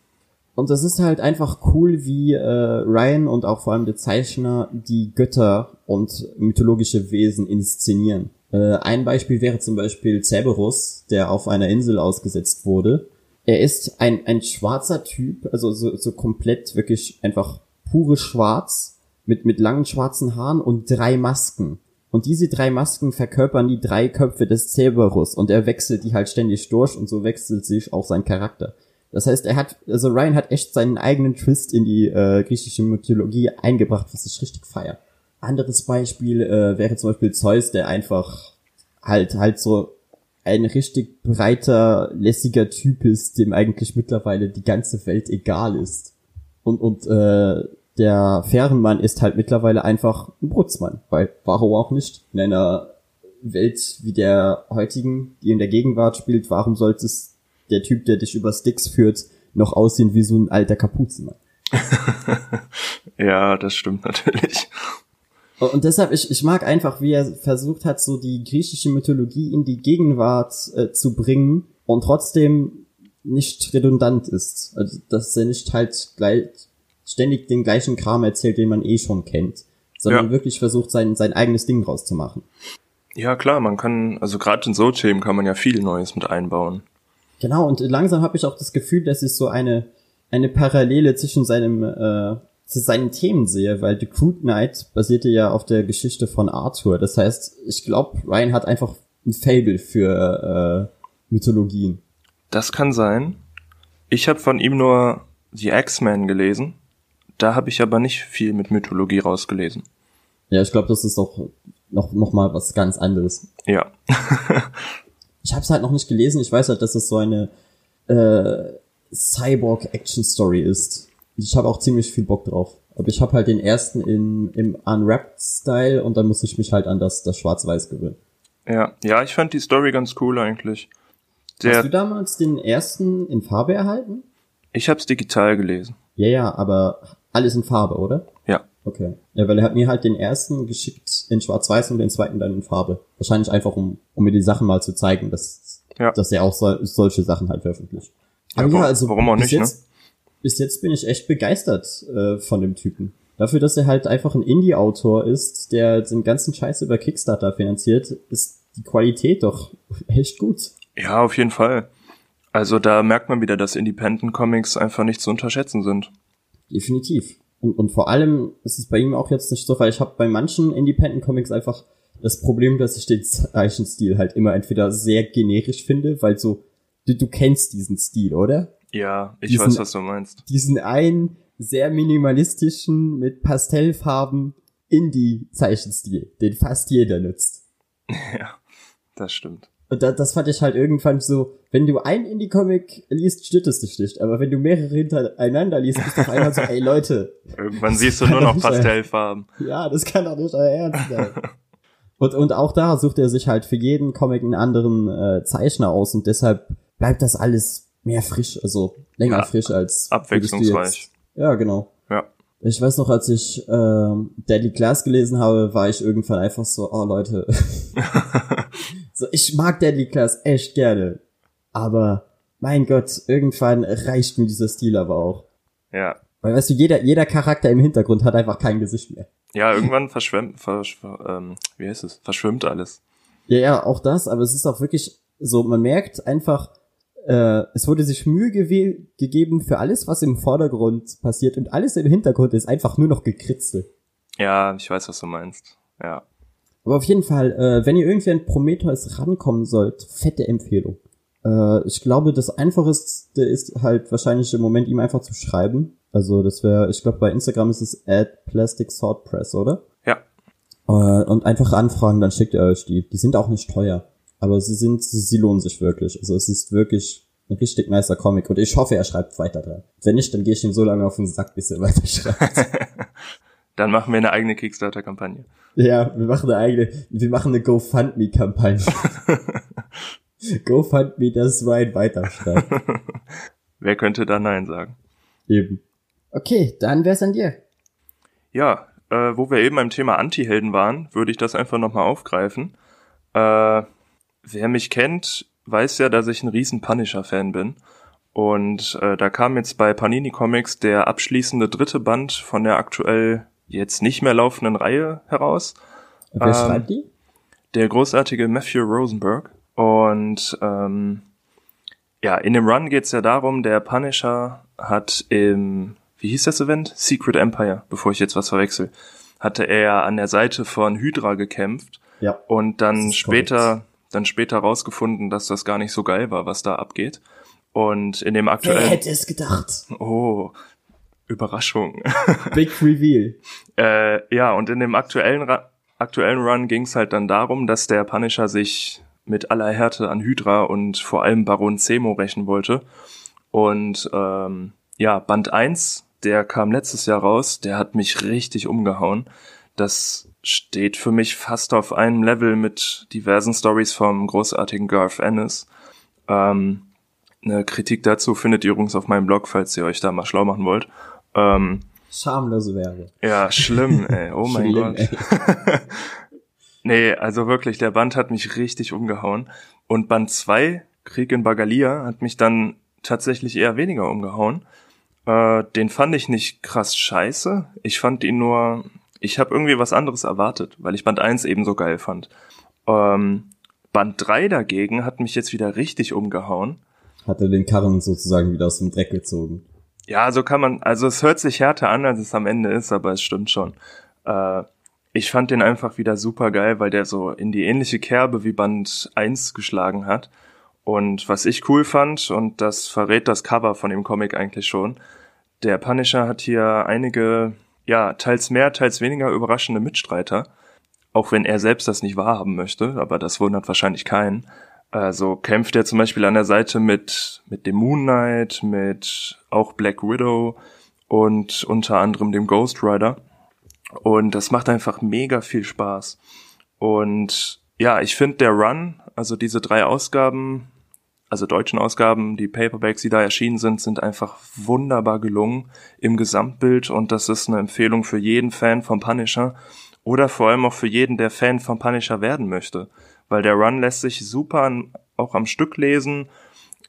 Und das ist halt einfach cool, wie äh, Ryan und auch vor allem der Zeichner die Götter und mythologische Wesen inszenieren. Äh, ein Beispiel wäre zum Beispiel Cerberus, der auf einer Insel ausgesetzt wurde. Er ist ein, ein schwarzer Typ, also so, so komplett wirklich einfach pure Schwarz mit, mit langen schwarzen Haaren und drei Masken. Und diese drei Masken verkörpern die drei Köpfe des Cerberus und er wechselt die halt ständig durch und so wechselt sich auch sein Charakter. Das heißt, er hat, also Ryan hat echt seinen eigenen Twist in die äh, griechische Mythologie eingebracht, was ich richtig feier. Anderes Beispiel äh, wäre zum Beispiel Zeus, der einfach halt halt so ein richtig breiter, lässiger Typ ist, dem eigentlich mittlerweile die ganze Welt egal ist. Und, und äh, der Fährenmann ist halt mittlerweile einfach ein Brutzmann, weil warum auch nicht? In einer Welt wie der heutigen, die in der Gegenwart spielt, warum sollte es der Typ, der dich über Sticks führt, noch aussehen wie so ein alter Kapuzenmann? ja, das stimmt natürlich. Und deshalb, ich, ich mag einfach, wie er versucht hat, so die griechische Mythologie in die Gegenwart äh, zu bringen und trotzdem nicht redundant ist. Also, dass er nicht halt gleich ständig den gleichen Kram erzählt, den man eh schon kennt, sondern ja. wirklich versucht, sein, sein eigenes Ding rauszumachen. Ja, klar, man kann, also gerade in so Themen kann man ja viel Neues mit einbauen. Genau, und langsam habe ich auch das Gefühl, dass ich so eine, eine Parallele zwischen seinem äh, zu seinen Themen sehe, weil The Crude Knight basierte ja auf der Geschichte von Arthur. Das heißt, ich glaube, Ryan hat einfach ein Fable für äh, Mythologien. Das kann sein. Ich habe von ihm nur The X-Men gelesen. Da habe ich aber nicht viel mit Mythologie rausgelesen. Ja, ich glaube, das ist auch noch, noch mal was ganz anderes. Ja. ich habe es halt noch nicht gelesen. Ich weiß halt, dass es so eine äh, Cyborg-Action-Story ist ich habe auch ziemlich viel Bock drauf. Aber ich habe halt den ersten in, im Unwrapped-Style und dann muss ich mich halt an das, das Schwarz-Weiß gewöhnen. Ja, ja, ich fand die Story ganz cool eigentlich. Der, Hast du damals den ersten in Farbe erhalten? Ich hab's digital gelesen. Ja, ja, aber alles in Farbe, oder? Ja. Okay. Ja, weil er hat mir halt den ersten geschickt in Schwarz-Weiß und den zweiten dann in Farbe. Wahrscheinlich einfach, um, um mir die Sachen mal zu zeigen, dass, ja. dass er auch so, solche Sachen halt veröffentlicht. Aber ja, ja also warum auch nicht, jetzt, ne? bis jetzt bin ich echt begeistert äh, von dem Typen. Dafür, dass er halt einfach ein Indie-Autor ist, der den ganzen Scheiß über Kickstarter finanziert, ist die Qualität doch echt gut. Ja, auf jeden Fall. Also da merkt man wieder, dass Independent Comics einfach nicht zu unterschätzen sind. Definitiv. Und, und vor allem ist es bei ihm auch jetzt nicht so, weil ich habe bei manchen Independent Comics einfach das Problem, dass ich den Zeichenstil halt immer entweder sehr generisch finde, weil so, du, du kennst diesen Stil, oder? Ja, ich diesen, weiß, was du meinst. Diesen einen sehr minimalistischen, mit Pastellfarben Indie-Zeichenstil, den fast jeder nutzt. Ja, das stimmt. Und da, das fand ich halt irgendwann so, wenn du ein Indie-Comic liest, stört es dich nicht. Aber wenn du mehrere hintereinander liest, bist du auf einmal so, ey Leute. Irgendwann siehst du nur noch Pastellfarben. Ja, das kann doch nicht euer Ernst sein. und, und auch da sucht er sich halt für jeden Comic einen anderen äh, Zeichner aus und deshalb bleibt das alles mehr frisch, also länger ja, frisch als abwechslungsreich. Ja, genau. Ja. Ich weiß noch, als ich äh, Deadly Class gelesen habe, war ich irgendwann einfach so, oh Leute, so ich mag Deadly Class echt gerne, aber mein Gott, irgendwann reicht mir dieser Stil aber auch. Ja. Weil weißt du, jeder, jeder Charakter im Hintergrund hat einfach kein Gesicht mehr. Ja, irgendwann verschwimmt, versch ähm, wie heißt es? Verschwimmt alles. Ja, ja, auch das, aber es ist auch wirklich so, man merkt einfach, äh, es wurde sich Mühe gegeben für alles, was im Vordergrund passiert und alles im Hintergrund ist einfach nur noch gekritzelt. Ja, ich weiß, was du meinst. Ja. Aber auf jeden Fall, äh, wenn ihr irgendwie an Prometheus rankommen sollt, fette Empfehlung. Äh, ich glaube, das Einfachste ist halt wahrscheinlich im Moment ihm einfach zu schreiben. Also das wäre, ich glaube, bei Instagram ist es at Plastic Sword Press, oder? Ja. Äh, und einfach anfragen, dann schickt ihr euch die. Die sind auch nicht teuer. Aber sie sind, sie lohnen sich wirklich. Also es ist wirklich ein richtig nicer Comic und ich hoffe, er schreibt weiter dran. Wenn nicht, dann gehe ich ihm so lange auf den Sack, bis er weiter schreibt. dann machen wir eine eigene Kickstarter-Kampagne. Ja, wir machen eine eigene, wir machen eine GoFundMe-Kampagne. GoFundMe, dass Ryan weiterschreibt. Wer könnte da Nein sagen? Eben. Okay, dann wär's an dir. Ja, äh, wo wir eben beim Thema Anti-Helden waren, würde ich das einfach nochmal aufgreifen. Äh, wer mich kennt, weiß ja, dass ich ein riesen Punisher-Fan bin. Und äh, da kam jetzt bei Panini Comics der abschließende dritte Band von der aktuell jetzt nicht mehr laufenden Reihe heraus. Wer ähm, schreibt die? Der großartige Matthew Rosenberg. Und ähm, ja, in dem Run geht's ja darum, der Punisher hat im, wie hieß das Event? Secret Empire, bevor ich jetzt was verwechsel, hatte er an der Seite von Hydra gekämpft. Ja. Und dann später, korrekt. dann später rausgefunden, dass das gar nicht so geil war, was da abgeht. Und in dem aktuellen. Wer hätte es gedacht? Oh, Überraschung. Big Reveal. äh, ja, und in dem aktuellen, aktuellen Run ging es halt dann darum, dass der Punisher sich mit aller Härte an Hydra und vor allem Baron Zemo rächen wollte. Und ähm, ja, Band 1, der kam letztes Jahr raus, der hat mich richtig umgehauen. Das steht für mich fast auf einem Level mit diversen Stories vom großartigen Garth Ennis. Ähm, eine Kritik dazu findet ihr übrigens auf meinem Blog, falls ihr euch da mal schlau machen wollt. Ähm, Schamlose Werbung. Ja, schlimm, ey. Oh mein schlimm, Gott. nee, also wirklich, der Band hat mich richtig umgehauen. Und Band 2, Krieg in Bagalia, hat mich dann tatsächlich eher weniger umgehauen. Äh, den fand ich nicht krass scheiße. Ich fand ihn nur, ich habe irgendwie was anderes erwartet, weil ich Band 1 eben so geil fand. Ähm, Band 3 dagegen hat mich jetzt wieder richtig umgehauen. Hat er den Karren sozusagen wieder aus dem Dreck gezogen. Ja, so kann man, also es hört sich härter an, als es am Ende ist, aber es stimmt schon. Äh, ich fand den einfach wieder super geil, weil der so in die ähnliche Kerbe wie Band 1 geschlagen hat. Und was ich cool fand, und das verrät das Cover von dem Comic eigentlich schon, der Punisher hat hier einige, ja, teils mehr, teils weniger überraschende Mitstreiter. Auch wenn er selbst das nicht wahrhaben möchte, aber das wundert wahrscheinlich keinen. Also kämpft er zum Beispiel an der Seite mit, mit dem Moon Knight, mit auch Black Widow und unter anderem dem Ghost Rider. Und das macht einfach mega viel Spaß. Und ja, ich finde der Run, also diese drei Ausgaben, also deutschen Ausgaben, die Paperbacks, die da erschienen sind, sind einfach wunderbar gelungen im Gesamtbild und das ist eine Empfehlung für jeden Fan vom Punisher oder vor allem auch für jeden, der Fan vom Punisher werden möchte weil der Run lässt sich super an, auch am Stück lesen.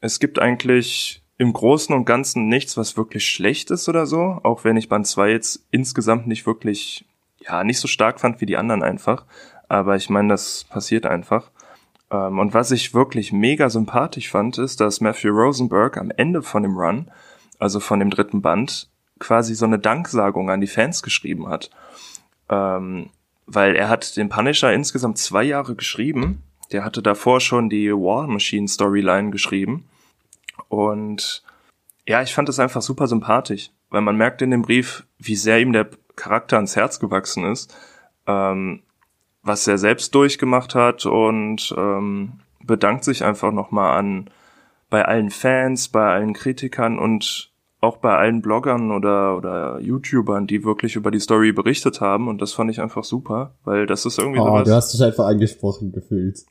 Es gibt eigentlich im Großen und Ganzen nichts, was wirklich schlecht ist oder so, auch wenn ich Band 2 jetzt insgesamt nicht wirklich, ja, nicht so stark fand wie die anderen einfach. Aber ich meine, das passiert einfach. Ähm, und was ich wirklich mega sympathisch fand, ist, dass Matthew Rosenberg am Ende von dem Run, also von dem dritten Band, quasi so eine Danksagung an die Fans geschrieben hat. Ähm, weil er hat den Punisher insgesamt zwei Jahre geschrieben. Der hatte davor schon die War Machine Storyline geschrieben. Und ja, ich fand das einfach super sympathisch, weil man merkt in dem Brief, wie sehr ihm der Charakter ans Herz gewachsen ist, ähm, was er selbst durchgemacht hat und ähm, bedankt sich einfach nochmal an bei allen Fans, bei allen Kritikern und auch bei allen Bloggern oder, oder YouTubern, die wirklich über die Story berichtet haben. Und das fand ich einfach super, weil das ist irgendwie oh, sowas. Du hast dich einfach angesprochen gefühlt.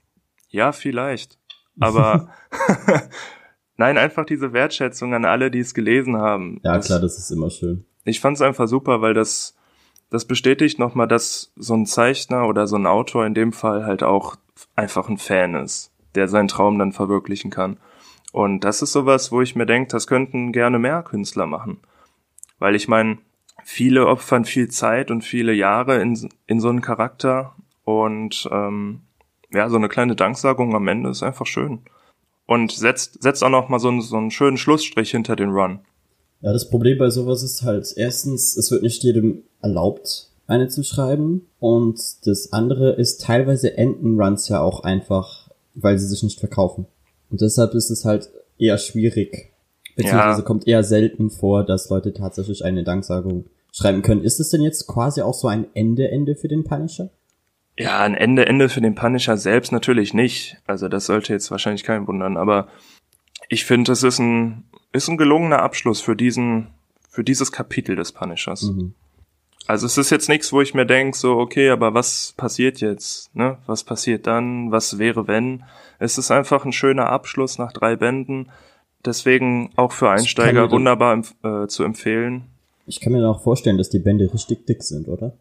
Ja, vielleicht. Aber nein, einfach diese Wertschätzung an alle, die es gelesen haben. Ja, das, klar, das ist immer schön. Ich fand es einfach super, weil das, das bestätigt nochmal, dass so ein Zeichner oder so ein Autor in dem Fall halt auch einfach ein Fan ist, der seinen Traum dann verwirklichen kann. Und das ist sowas, wo ich mir denke, das könnten gerne mehr Künstler machen. Weil ich meine, viele opfern viel Zeit und viele Jahre in, in so einen Charakter und ähm, ja, so eine kleine Danksagung am Ende ist einfach schön. Und setzt, setzt auch noch mal so einen, so einen schönen Schlussstrich hinter den Run. Ja, das Problem bei sowas ist halt, erstens, es wird nicht jedem erlaubt, eine zu schreiben. Und das andere ist, teilweise enden Runs ja auch einfach, weil sie sich nicht verkaufen. Und deshalb ist es halt eher schwierig. Beziehungsweise ja. kommt eher selten vor, dass Leute tatsächlich eine Danksagung schreiben können. Ist es denn jetzt quasi auch so ein Ende-Ende für den Punisher? Ja, ein Ende, Ende für den Punisher selbst natürlich nicht. Also das sollte jetzt wahrscheinlich keinen wundern, aber ich finde, es ist ein, ist ein gelungener Abschluss für diesen, für dieses Kapitel des Punishers. Mhm. Also es ist jetzt nichts, wo ich mir denke, so, okay, aber was passiert jetzt? Ne? Was passiert dann? Was wäre, wenn? Es ist einfach ein schöner Abschluss nach drei Bänden. Deswegen auch für Einsteiger wunderbar äh, zu empfehlen. Ich kann mir auch vorstellen, dass die Bände richtig dick sind, oder?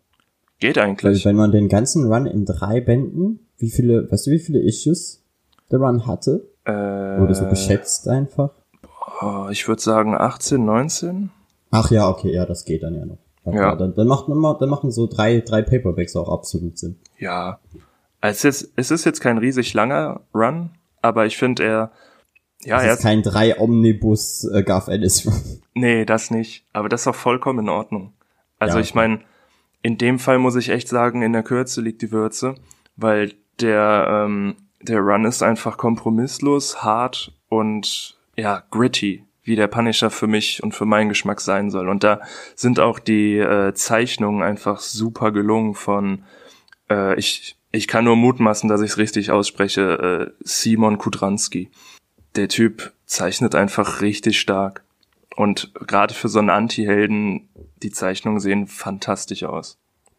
Geht eigentlich. Weil wenn man den ganzen Run in drei Bänden, wie viele, weißt du, wie viele Issues der Run hatte? Äh, Oder so geschätzt einfach? Boah, ich würde sagen 18, 19. Ach ja, okay, ja, das geht dann ja noch. Ja. ja. Dann, dann, macht, dann machen so drei, drei Paperbacks auch absolut Sinn. Ja. Es ist, es ist jetzt kein riesig langer Run, aber ich finde er, ja, es ist kein drei Omnibus äh, Garth Ennis Run. Nee, das nicht. Aber das ist auch vollkommen in Ordnung. Also ja, ich meine, in dem Fall muss ich echt sagen, in der Kürze liegt die Würze, weil der, ähm, der Run ist einfach kompromisslos, hart und ja, gritty, wie der Punisher für mich und für meinen Geschmack sein soll. Und da sind auch die äh, Zeichnungen einfach super gelungen von, äh, ich, ich kann nur mutmaßen, dass ich es richtig ausspreche, äh, Simon Kudranski. Der Typ zeichnet einfach richtig stark. Und gerade für so einen Anti-Helden, die Zeichnungen sehen fantastisch aus.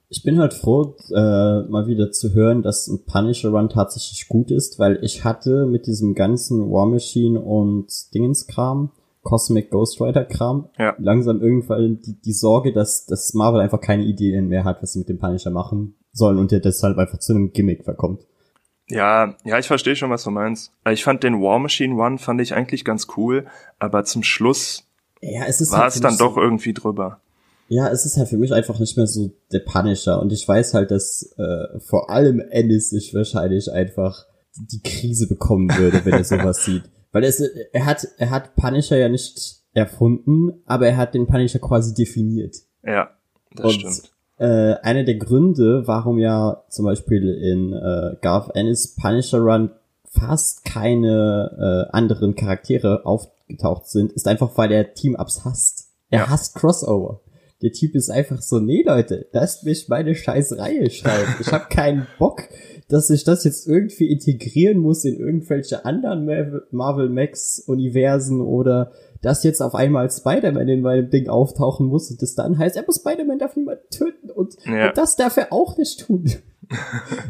Ich bin halt froh, äh, mal wieder zu hören, dass ein Punisher Run tatsächlich gut ist, weil ich hatte mit diesem ganzen War Machine und Dingenskram, Cosmic Ghost Rider Kram, ja. langsam irgendwann die, die Sorge, dass, dass Marvel einfach keine Ideen mehr hat, was sie mit dem Punisher machen sollen und der deshalb einfach zu einem Gimmick verkommt. Ja, ja, ich verstehe schon, was du meinst. Ich fand den War Machine One fand ich eigentlich ganz cool, aber zum Schluss ja, es ist war halt es dann doch irgendwie drüber. Ja, es ist halt für mich einfach nicht mehr so der Punisher und ich weiß halt, dass äh, vor allem Ennis sich wahrscheinlich einfach die Krise bekommen würde, wenn er sowas sieht. Weil es, er hat, er hat Punisher ja nicht erfunden, aber er hat den Punisher quasi definiert. Ja, das und, stimmt. Äh, einer der Gründe, warum ja zum Beispiel in äh, Garth Ennis Punisher Run fast keine äh, anderen Charaktere aufgetaucht sind, ist einfach, weil er Team-Ups hasst. Er ja. hasst Crossover. Der Typ ist einfach so, nee Leute, lasst mich meine scheiß Reihe schreiben. Ich habe keinen Bock, dass ich das jetzt irgendwie integrieren muss in irgendwelche anderen Marvel Max Universen oder dass jetzt auf einmal Spider-Man in meinem Ding auftauchen muss und das dann heißt, aber Spider-Man darf niemanden töten und, ja. und das darf er auch nicht tun.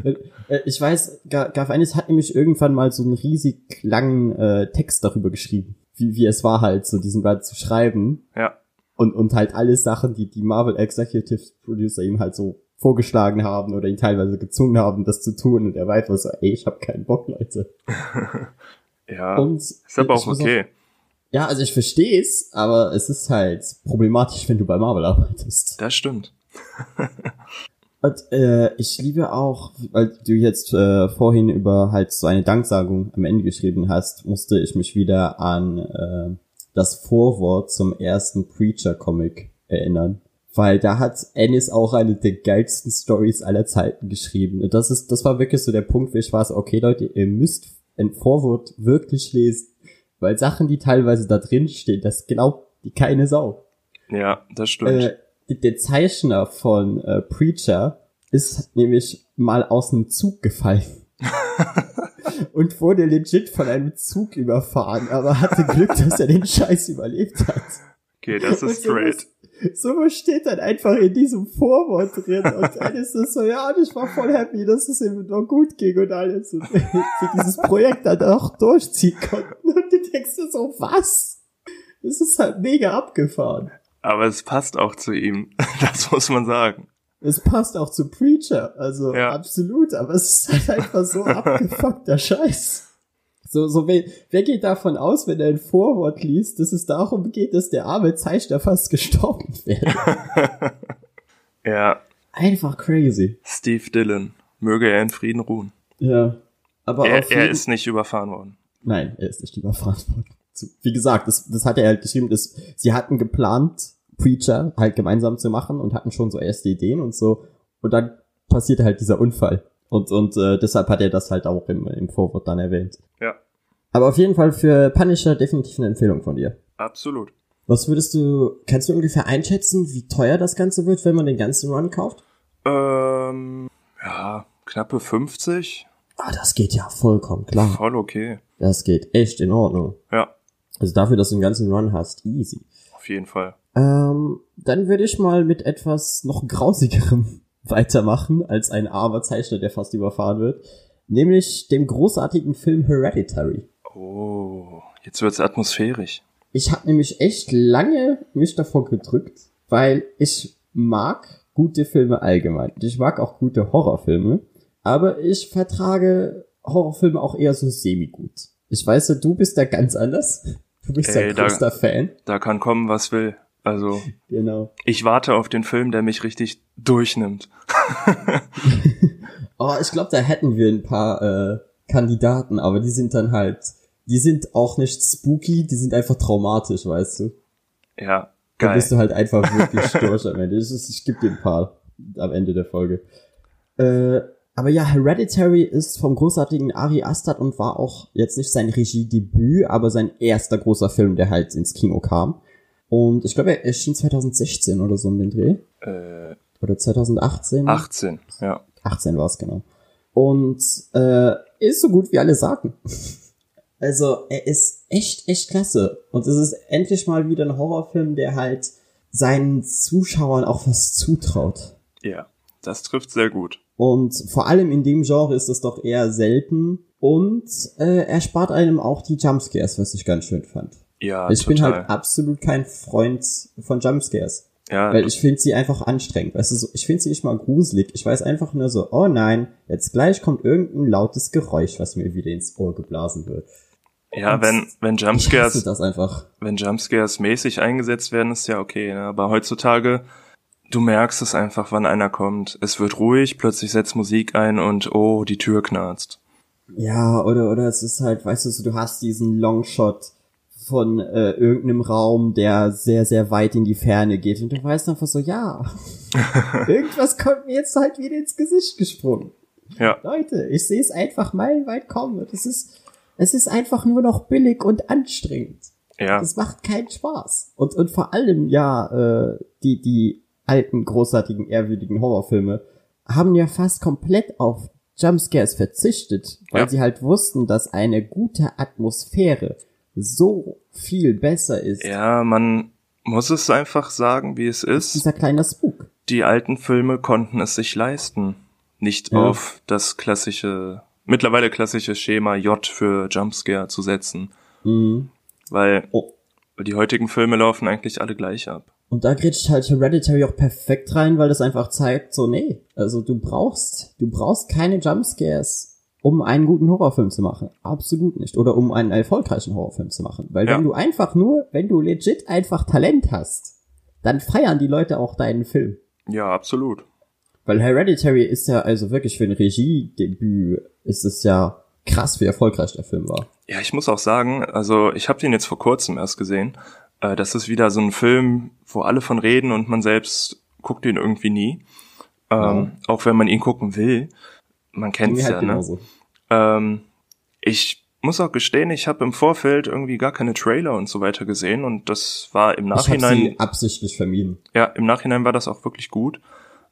Äh, ich weiß, Garth Ennis hat nämlich irgendwann mal so einen riesig langen äh, Text darüber geschrieben, wie, wie es war halt, so diesen Band zu schreiben. Ja. Und, und halt alle Sachen, die die Marvel Executive Producer ihm halt so vorgeschlagen haben oder ihn teilweise gezwungen haben, das zu tun. Und er war einfach so, ey, ich hab keinen Bock, Leute. ja, und ist aber auch okay. Auch, ja, also ich verstehe es, aber es ist halt problematisch, wenn du bei Marvel arbeitest. Das stimmt. Und äh, ich liebe auch, weil du jetzt äh, vorhin über halt so eine Danksagung am Ende geschrieben hast, musste ich mich wieder an äh, das Vorwort zum ersten Preacher-Comic erinnern. Weil da hat Ennis auch eine der geilsten Stories aller Zeiten geschrieben. Und das ist, das war wirklich so der Punkt, wo ich war so, okay Leute, ihr müsst ein Vorwort wirklich lesen. Weil Sachen, die teilweise da drin stehen, das glaubt die keine Sau. Ja, das stimmt. Äh, der Zeichner von äh, Preacher ist nämlich mal aus einem Zug gefallen. und wurde legit von einem Zug überfahren, aber hatte Glück, dass er den Scheiß überlebt hat. Okay, das ist straight. Sowas steht dann einfach in diesem Vorwort drin und dann ist es so, ja, und ich war voll happy, dass es ihm noch gut ging und alles und wir dieses Projekt dann auch durchziehen konnten und du denkst dir so, was? Das ist halt mega abgefahren. Aber es passt auch zu ihm. Das muss man sagen. Es passt auch zu Preacher, also ja. absolut, aber es ist halt einfach so abgefuckter Scheiß. So, so, wer, wer geht davon aus, wenn er ein Vorwort liest, dass es darum geht, dass der arme Zeichner fast gestorben wäre? ja. Einfach crazy. Steve Dillon. Möge er in Frieden ruhen. Ja. Aber er, er ist nicht überfahren worden. Nein, er ist nicht überfahren worden. Wie gesagt, das, das hat er halt geschrieben, dass sie hatten geplant, Preacher halt gemeinsam zu machen und hatten schon so erste Ideen und so. Und dann passierte halt dieser Unfall. Und, und äh, deshalb hat er das halt auch im, im Vorwort dann erwähnt. Ja. Aber auf jeden Fall für Punisher definitiv eine Empfehlung von dir. Absolut. Was würdest du, kannst du ungefähr einschätzen, wie teuer das Ganze wird, wenn man den ganzen Run kauft? Ähm, ja, knappe 50. Ah, das geht ja vollkommen klar. Voll okay. Das geht echt in Ordnung. Ja, Also dafür, dass du den ganzen Run hast, easy. auf jeden Fall. Ähm, dann würde ich mal mit etwas noch grausigerem weitermachen als ein armer Zeichner, der fast überfahren wird. Nämlich dem großartigen Film Hereditary. Oh, jetzt wird's atmosphärisch. Ich habe nämlich echt lange mich davor gedrückt, weil ich mag gute Filme allgemein. Ich mag auch gute Horrorfilme, aber ich vertrage Horrorfilme auch eher so semi-gut. Ich weiß ja, du bist da ganz anders. Du bist Ey, ja da- größter Fan. Da kann kommen, was will. Also, Genau. ich warte auf den Film, der mich richtig durchnimmt. Oh, ich glaube, da hätten wir ein paar äh, Kandidaten, aber die sind dann halt, die sind auch nicht spooky, die sind einfach traumatisch, weißt du. Ja, Da geil. bist du halt einfach wirklich durch am Ende. Ich, ich gebe dir ein paar am Ende der Folge. Äh, aber ja, Hereditary ist vom großartigen Ari Aster und war auch jetzt nicht sein Regiedebüt, aber sein erster großer Film, der halt ins Kino kam. Und ich glaube, er erschien 2016 oder so um den Dreh. Äh, Oder 2018. 18, ja. 18 war es genau. Und äh, ist so gut wie alle sagen. Also er ist echt, echt klasse. Und es ist endlich mal wieder ein Horrorfilm, der halt seinen Zuschauern auch was zutraut. Ja, das trifft sehr gut. Und vor allem in dem Genre ist es doch eher selten. Und äh, er spart einem auch die Jumpscares, was ich ganz schön fand. Ja, ich total. bin halt absolut kein Freund von Jumpscares. ja, Weil ich finde sie einfach anstrengend. Weißt du, so, ich finde sie nicht mal gruselig. Ich weiß einfach nur so, oh nein, jetzt gleich kommt irgendein lautes Geräusch, was mir wieder ins Ohr geblasen wird. ja, wenn, wenn hasse Jumpscares, wenn Jumpscares mäßig eingesetzt werden, ist ja okay, ne? aber heutzutage, du merkst es einfach, wann einer kommt. Es wird ruhig, plötzlich setzt Musik ein und oh, die Tür knarzt. Ja, oder, oder es ist halt, weißt du, du hast diesen Longshot von äh, irgendeinem Raum, der sehr, sehr weit in die Ferne geht und du weißt einfach so, ja, irgendwas kommt mir jetzt halt wieder ins Gesicht gesprungen. Ja, Leute, ich sehe es einfach meilenweit kommen. Das ist, es ist einfach nur noch billig und anstrengend. ja, Das macht keinen Spaß. Und, und vor allem, ja, äh, die, die alten, großartigen, ehrwürdigen Horrorfilme haben ja fast komplett auf Jumpscares verzichtet, weil Ja. sie halt wussten, dass eine gute Atmosphäre so viel besser ist. ja, man muss es einfach sagen, wie es ist. Dieser kleine Spuk. Die alten Filme konnten es sich leisten, nicht Ja. auf das klassische, mittlerweile klassische Schema J für Jumpscare zu setzen, Mhm. weil Oh. die heutigen Filme laufen eigentlich alle gleich ab. Und da grätscht halt Hereditary auch perfekt rein, weil das einfach zeigt, so, nee, also du brauchst, du brauchst keine Jumpscares, um einen guten Horrorfilm zu machen. Absolut nicht. Oder um einen erfolgreichen Horrorfilm zu machen. Weil Ja. wenn du einfach nur, wenn du legit einfach Talent hast, dann feiern die Leute auch deinen Film. Ja, absolut. Weil Hereditary ist ja, also wirklich für ein Regiedebüt ist es ja krass, wie erfolgreich der Film war. Ja, ich muss auch sagen, also ich habe den jetzt vor kurzem erst gesehen. Äh, das ist wieder so ein Film, wo alle von reden und man selbst guckt ihn irgendwie nie. Ähm, Auch wenn man ihn gucken will. Man kennt's Mir halt ja, ne? genauso. Ähm, ich muss auch gestehen, ich habe im Vorfeld irgendwie gar keine Trailer und so weiter gesehen und das war im Ich habe Nachhinein, sie absichtlich vermieden. ja, im Nachhinein war das auch wirklich gut,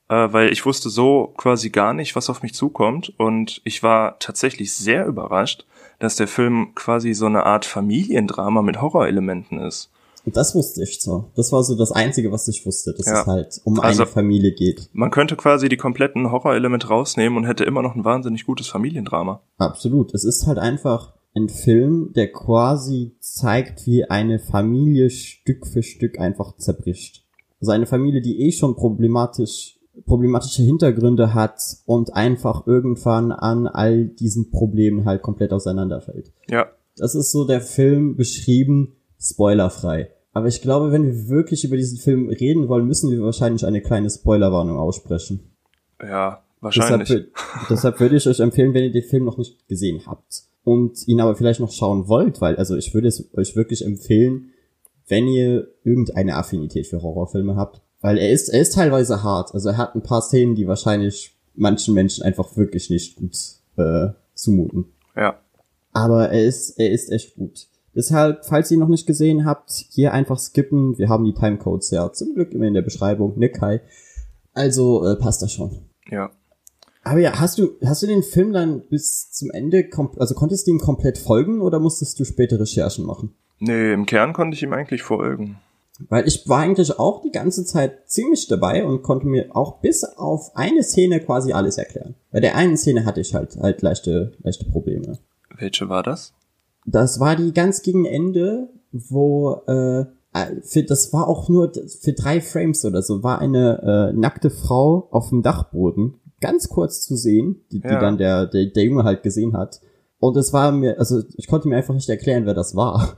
äh, weil ich wusste so quasi gar nicht, was auf mich zukommt und ich war tatsächlich sehr überrascht, dass der Film quasi so eine Art Familiendrama mit Horrorelementen ist. Und das wusste ich zwar. Das war so das Einzige, was ich wusste, dass Ja. es halt um Also- eine Familie geht. Man könnte quasi die kompletten Horrorelemente rausnehmen und hätte immer noch ein wahnsinnig gutes Familiendrama. Absolut. Es ist halt einfach ein Film, der quasi zeigt, wie eine Familie Stück für Stück einfach zerbricht. Also eine Familie, die eh schon problematisch problematische Hintergründe hat und einfach irgendwann an all diesen Problemen halt komplett auseinanderfällt. Ja. Das ist so der Film beschrieben, spoilerfrei. Aber ich glaube, wenn wir wirklich über diesen Film reden wollen, müssen wir wahrscheinlich eine kleine Spoilerwarnung aussprechen. Ja, wahrscheinlich. Deshalb, deshalb würde ich euch empfehlen, wenn ihr den Film noch nicht gesehen habt und ihn aber vielleicht noch schauen wollt, weil also ich würde es euch wirklich empfehlen, wenn ihr irgendeine Affinität für Horrorfilme habt, weil er ist er ist teilweise hart, also er hat ein paar Szenen, die wahrscheinlich manchen Menschen einfach wirklich nicht gut äh, zumuten. Ja. Aber er ist er ist echt gut. Deshalb, falls ihr ihn noch nicht gesehen habt, hier einfach skippen. Wir haben die Timecodes ja zum Glück immer in der Beschreibung, ne Kai? Also äh, passt das schon. Ja. Aber ja, hast du, hast du den Film dann bis zum Ende, also konntest du ihm komplett folgen oder musstest du später Recherchen machen? Nee, im Kern konnte ich ihm eigentlich folgen. Weil ich war eigentlich auch die ganze Zeit ziemlich dabei und konnte mir auch bis auf eine Szene quasi alles erklären. Bei der einen Szene hatte ich halt, halt leichte, leichte Probleme. Welche war das? Das war die ganz gegen Ende, wo, äh, für, das war auch nur für drei Frames oder so, war eine äh, nackte Frau auf dem Dachboden, ganz kurz zu sehen, die, die Ja. dann der, der, der Junge halt gesehen hat. Und es war mir, also ich konnte mir einfach nicht erklären, wer das war.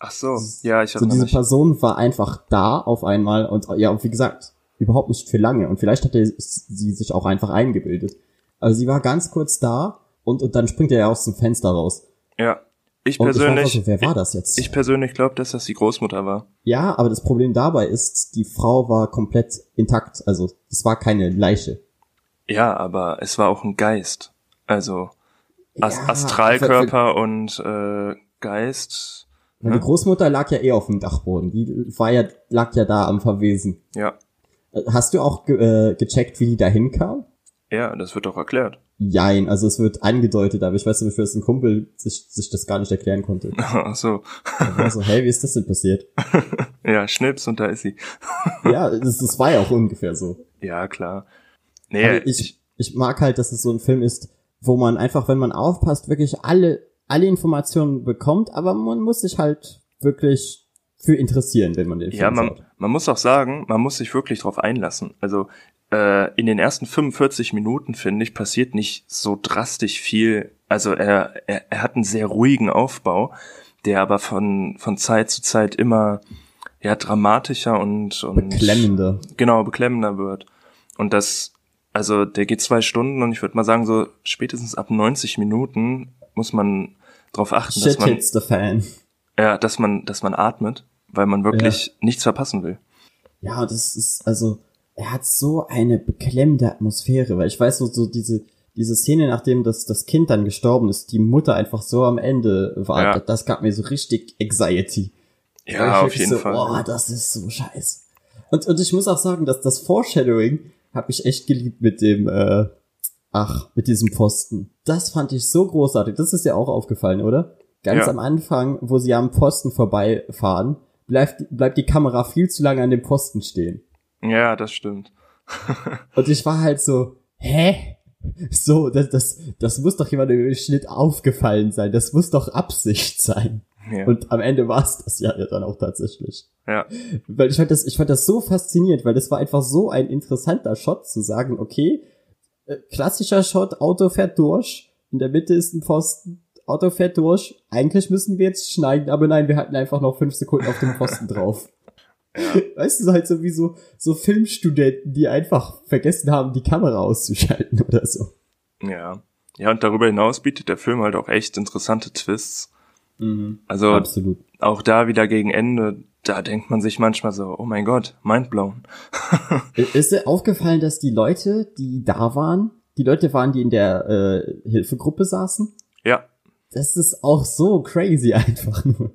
Ach so, ja, ich So erinnere diese mich. Person war einfach da auf einmal und ja, und wie gesagt, überhaupt nicht für lange. Und vielleicht hatte sie sich auch einfach eingebildet. Also sie war ganz kurz da und, und dann springt er ja aus dem Fenster raus. Ja. Ich Und ich war einfach persönlich, so, wer war das jetzt? ich persönlich glaube, dass das die Großmutter war. Ja, aber das Problem dabei ist, die Frau war komplett intakt. Also es war keine Leiche. Ja, aber es war auch ein Geist. Also As Ja, Astralkörper und äh, Geist. Weil die Großmutter lag ja eh auf dem Dachboden. Die war ja, lag ja da am Verwesen. Ja. Hast du auch ge äh, gecheckt, wie die da hinkam? Ja, das wird doch erklärt. Jein, also es wird angedeutet, aber ich weiß nicht, dass ein Kumpel sich, sich das gar nicht erklären konnte. Ach so. Er war so, hey, wie ist das denn passiert? Ja, Schnips und da ist sie. Ja, das, das war ja auch ungefähr so. Ja, klar. Nee, Aber ich, ich mag halt, dass es so ein Film ist, wo man einfach, wenn man aufpasst, wirklich alle, alle Informationen bekommt, aber man muss sich halt wirklich für interessieren, wenn man den Film Ja, man, schaut. man muss auch sagen, man muss sich wirklich drauf einlassen. Also äh, in den ersten 45 Minuten, finde ich, passiert nicht so drastisch viel. Also er, er, er hat einen sehr ruhigen Aufbau, der aber von, von Zeit zu Zeit immer ja, dramatischer und, und Beklemmender. genau, beklemmender wird. Und das, also der geht zwei Stunden und ich würde mal sagen, so spätestens ab 90 Minuten muss man darauf achten, dass Shit man, hits the fan. ja, dass man, dass man atmet, weil man wirklich nichts verpassen will. Ja, das ist, also, er hat so eine beklemmende Atmosphäre, weil ich weiß so, so diese, diese Szene, nachdem das, das Kind dann gestorben ist, die Mutter einfach so am Ende war, Ja. das gab mir so richtig Anxiety. Ja, auf jeden so, Fall. Oh, das ist so scheiße. Und, und ich muss auch sagen, dass das Foreshadowing habe ich echt geliebt mit dem, äh, ach, mit diesem Pfosten. Das fand ich so großartig. Das ist ja auch aufgefallen, oder? Ganz Ja. am Anfang, wo sie am Pfosten vorbeifahren, bleibt, bleibt die Kamera viel zu lange an dem Pfosten stehen. Ja, das stimmt. Und ich war halt so, hä? So, das, das, das muss doch jemand im Schnitt aufgefallen sein. Das muss doch Absicht sein. Ja. Und am Ende war es das ja dann auch tatsächlich. ja. Weil ich fand das, ich fand das so faszinierend, weil das war einfach so ein interessanter Shot zu sagen, okay, äh, klassischer Shot, Auto fährt durch, in der Mitte ist ein Pfosten, Auto fährt durch, eigentlich müssen wir jetzt schneiden, aber nein, wir hatten einfach noch fünf Sekunden auf dem Pfosten drauf. Weißt du, so halt so wie so, so Filmstudenten, die einfach vergessen haben, die Kamera auszuschalten oder so. Ja. Ja, und darüber hinaus bietet der Film halt auch echt interessante Twists. Also Absolut. auch da wieder gegen Ende, da denkt man sich manchmal so, oh mein Gott, mindblown. Ist dir aufgefallen, dass die Leute, die da waren, die Leute waren, die in der äh, Hilfegruppe saßen? Ja. Das ist auch so crazy einfach nur.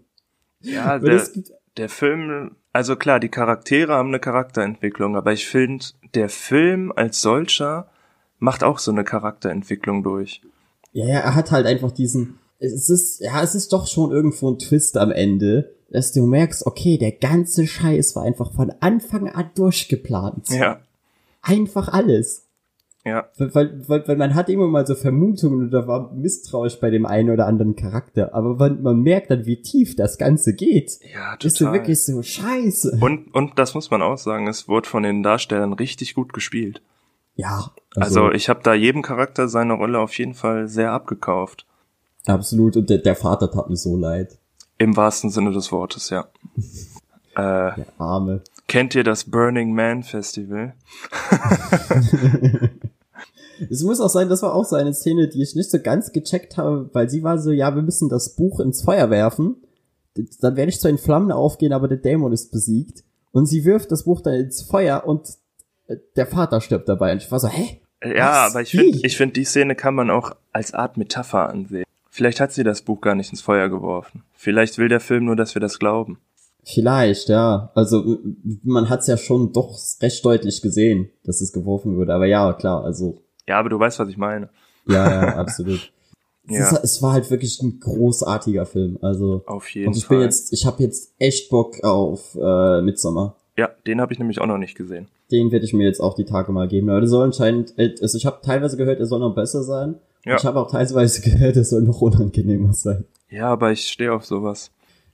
Ja, der, gibt, der Film, also klar, die Charaktere haben eine Charakterentwicklung, aber ich finde, der Film als solcher macht auch so eine Charakterentwicklung durch. ja, ja, er hat halt einfach diesen, es ist, ja, es ist doch schon irgendwo ein Twist am Ende, dass du merkst, okay, der ganze Scheiß war einfach von Anfang an durchgeplant. Ja, Einfach alles. Ja, Weil, weil, weil, man hat immer mal so Vermutungen oder war misstrauisch bei dem einen oder anderen Charakter, aber man, man merkt dann, wie tief das Ganze geht. ja, Bist du total. wirklich so scheiße. Und, und das muss man auch sagen, es wurde von den Darstellern richtig gut gespielt. Ja. Also, ich habe da jedem Charakter seine Rolle auf jeden Fall sehr abgekauft. Absolut. Und der, der Vater tat mir so leid. Im wahrsten Sinne des Wortes, ja. äh, Der Arme. kennt ihr das Burning Man Festival? Es muss auch sein, das war auch so eine Szene, die ich nicht so ganz gecheckt habe, weil sie war so, ja, wir müssen das Buch ins Feuer werfen. Dann werde ich zwar in Flammen aufgehen, aber der Dämon ist besiegt. Und sie wirft das Buch dann ins Feuer und äh, der Vater stirbt dabei. Und ich war so, hä? Ja, Was? aber ich finde, ich finde, die Szene kann man auch als Art Metapher ansehen. Vielleicht hat sie das Buch gar nicht ins Feuer geworfen. Vielleicht will der Film nur, dass wir das glauben. Vielleicht, ja. Also man hat's ja schon doch recht deutlich gesehen, dass es geworfen wurde. Aber ja, klar, also Ja, aber du weißt, was ich meine. ja, ja, absolut. Es, Ja. ist, es war halt wirklich ein großartiger Film. Also Auf jeden und ich Fall. bin jetzt, ich habe jetzt echt Bock auf äh, Midsommar. ja, den habe ich nämlich auch noch nicht gesehen. Den werde ich mir jetzt auch die Tage mal geben. Der soll anscheinend, äh, also ich habe teilweise gehört, er soll noch besser sein. Ja. Ich habe auch teilweise gehört, er soll noch unangenehmer sein. Ja, aber ich stehe auf sowas.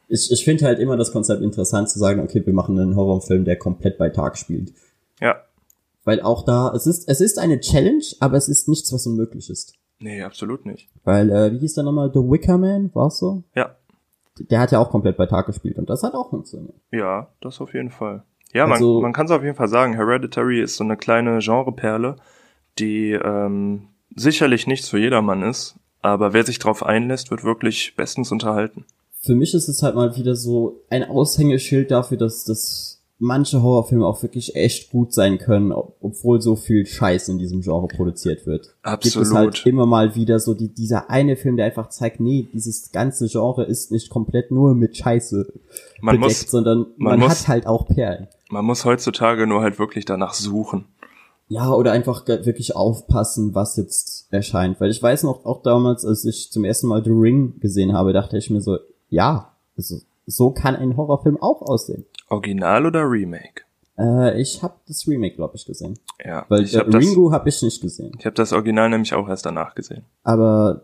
Ich, ich finde halt immer das Konzept interessant zu sagen, okay, wir machen einen Horrorfilm, der komplett bei Tag spielt. Ja. Weil auch da, es ist, es ist eine Challenge, aber es ist nichts, was unmöglich ist. Nee, absolut nicht. Weil, äh, wie hieß der nochmal? The Wicker Man, war's so? Ja. Der hat ja auch komplett bei Tag gespielt und das hat auch funktioniert. Ja, das auf jeden Fall. Ja, Also- man, man kann es auf jeden Fall sagen. Hereditary ist so eine kleine Genreperle, die ähm, sicherlich nichts für jedermann ist, aber wer sich drauf einlässt, wird wirklich bestens unterhalten. Für mich ist es halt mal wieder so ein Aushängeschild dafür, dass, dass manche Horrorfilme auch wirklich echt gut sein können, ob, obwohl so viel Scheiß in diesem Genre produziert wird. Gibt es Absolut. halt immer mal wieder so die, dieser eine Film, der einfach zeigt, nee, dieses ganze Genre ist nicht komplett nur mit Scheiße Man bedeckt, muss, sondern man man, muss- hat halt auch Perlen. man muss heutzutage nur halt wirklich danach suchen. Ja, oder einfach wirklich aufpassen, was jetzt erscheint. Weil ich weiß noch, auch damals, als ich zum ersten Mal The Ring gesehen habe, dachte ich mir so, ja, also, so kann ein Horrorfilm auch aussehen. Original oder Remake? Äh, ich habe das Remake, glaube ich, gesehen. Ja, Weil ich habe das, Ringo habe ich nicht gesehen. ich hab das Original nämlich auch erst danach gesehen. Aber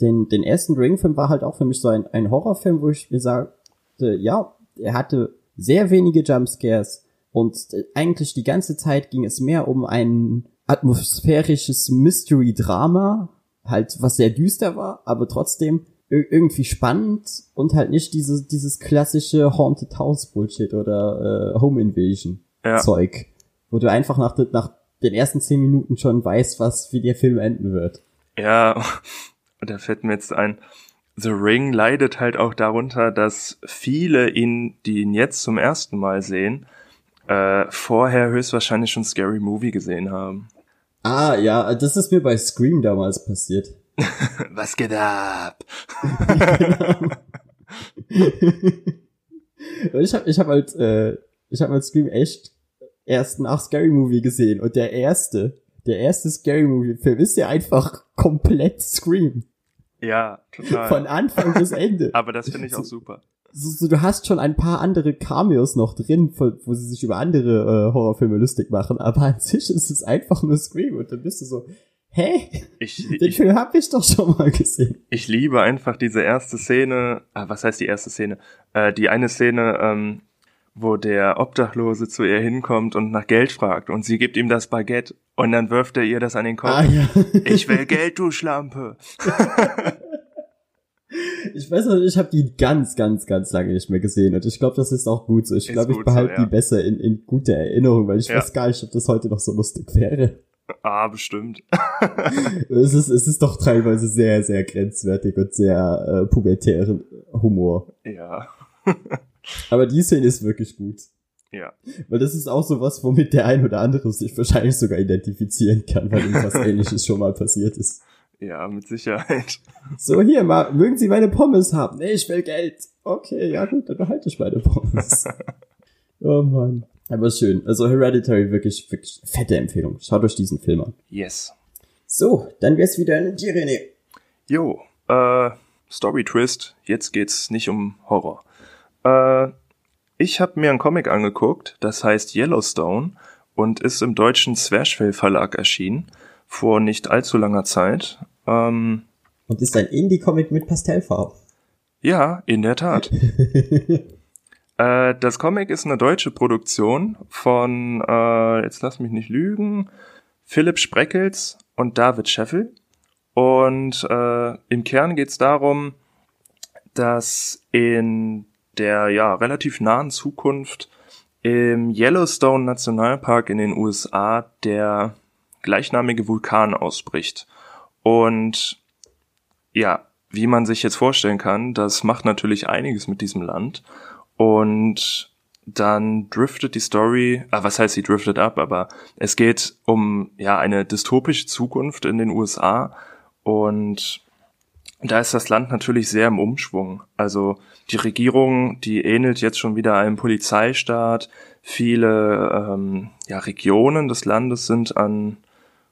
den, den ersten Ring-Film war halt auch für mich so ein, ein Horrorfilm, wo ich mir sagte, ja, er hatte sehr wenige Jumpscares und äh, eigentlich die ganze Zeit ging es mehr um ein atmosphärisches Mystery-Drama, halt was sehr düster war, aber trotzdem irgendwie spannend und halt nicht dieses, dieses klassische Haunted House Bullshit oder äh, Home Invasion Ja. Zeug, wo du einfach nach, nach den ersten zehn Minuten schon weißt, was, wie der Film enden wird. Ja, und da fällt mir jetzt ein, The Ring leidet halt auch darunter, dass viele ihn, die ihn jetzt zum ersten Mal sehen, äh, vorher höchstwahrscheinlich schon Scary Movie gesehen haben. Ah, ja, das ist mir bei Scream damals passiert. Was geht ab? Ich habe ich hab halt, äh, ich habe halt Scream echt erst nach Scary Movie gesehen und der erste, der erste Scary Movie Film ist ja einfach komplett Scream. Ja, total. Von Anfang bis Ende. Aber das finde ich auch super. So, so, du hast schon ein paar andere Cameos noch drin, wo sie sich über andere äh, Horrorfilme lustig machen, aber an sich ist es einfach nur Scream und dann bist du so, hä? Ich, Den ich, Film hab ich doch schon mal gesehen. ich liebe einfach diese erste Szene. Ah, was heißt die erste Szene? Äh, die eine Szene, ähm, wo der Obdachlose zu ihr hinkommt und nach Geld fragt und sie gibt ihm das Baguette und dann wirft er ihr das an den Kopf. Ah ja. Ich will Geld, du Schlampe. Ich weiß noch, ich habe die ganz, ganz, ganz lange nicht mehr gesehen und ich glaube, das ist auch gut so. Ich glaube, ich behalte so, ja. die besser in, in guter Erinnerung, weil ich Ja. weiß gar nicht, ob das heute noch so lustig wäre. Ah, bestimmt. Es ist, es ist doch teilweise sehr, sehr grenzwertig und sehr äh, pubertären Humor. Ja. Aber die Szene ist wirklich gut. Ja. Weil das ist auch sowas, womit der ein oder andere sich wahrscheinlich sogar identifizieren kann, weil ihm was ähnliches schon mal passiert ist. Ja, mit Sicherheit. So, hier, mal, mögen Sie meine Pommes haben? Nee, ich will Geld. Okay, ja gut, dann behalte ich meine Pommes. oh Mann. Aber schön. Also Hereditary wirklich, wirklich fette Empfehlung. Schaut euch diesen Film an. Yes. So, dann wär's wieder an dir, René. Jo, äh, Story Twist. Jetzt geht's nicht um Horror. Äh, ich habe mir einen Comic angeguckt, das heißt Yellowstone und ist im deutschen Zwerchfell Verlag erschienen vor nicht allzu langer Zeit. Ähm, Und ist ein Indie-Comic mit Pastellfarben. ja, in der Tat. äh, das Comic ist eine deutsche Produktion von, äh, jetzt lass mich nicht lügen, Philipp Spreckels und David Scheffel. Und äh, im Kern geht es darum, dass in der ja relativ nahen Zukunft im Yellowstone Nationalpark in den USA der gleichnamige Vulkan ausbricht. Und ja, wie man sich jetzt vorstellen kann, das macht natürlich einiges mit diesem Land. Und dann driftet die Story, ah, was heißt sie driftet ab, aber es geht um ja eine dystopische Zukunft in den USA und da ist das Land natürlich sehr im Umschwung. Also die Regierung, die ähnelt jetzt schon wieder einem Polizeistaat. Viele ähm, ja, Regionen des Landes sind an,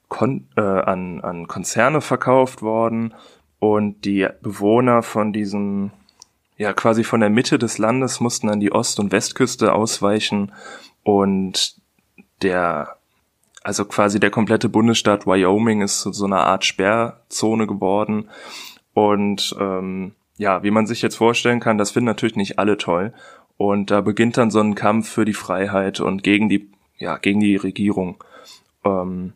Kon äh, an, an Konzerne verkauft worden und die Bewohner von diesem, ja quasi von der Mitte des Landes mussten an die Ost- und Westküste ausweichen und der also quasi der komplette Bundesstaat Wyoming ist so eine Art Sperrzone geworden. Und ähm, ja, wie man sich jetzt vorstellen kann, das finden natürlich nicht alle toll. Und da beginnt dann so ein Kampf für die Freiheit und gegen die, ja, gegen die Regierung. Ähm,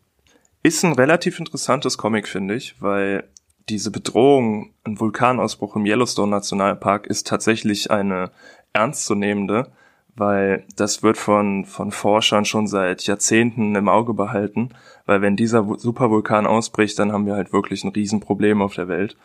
ist ein relativ interessantes Comic, finde ich, weil diese Bedrohung, ein Vulkanausbruch im Yellowstone Nationalpark ist tatsächlich eine ernstzunehmende weil das wird von, von Forschern schon seit Jahrzehnten im Auge behalten, weil wenn dieser Supervulkan ausbricht, dann haben wir halt wirklich ein Riesenproblem auf der Welt.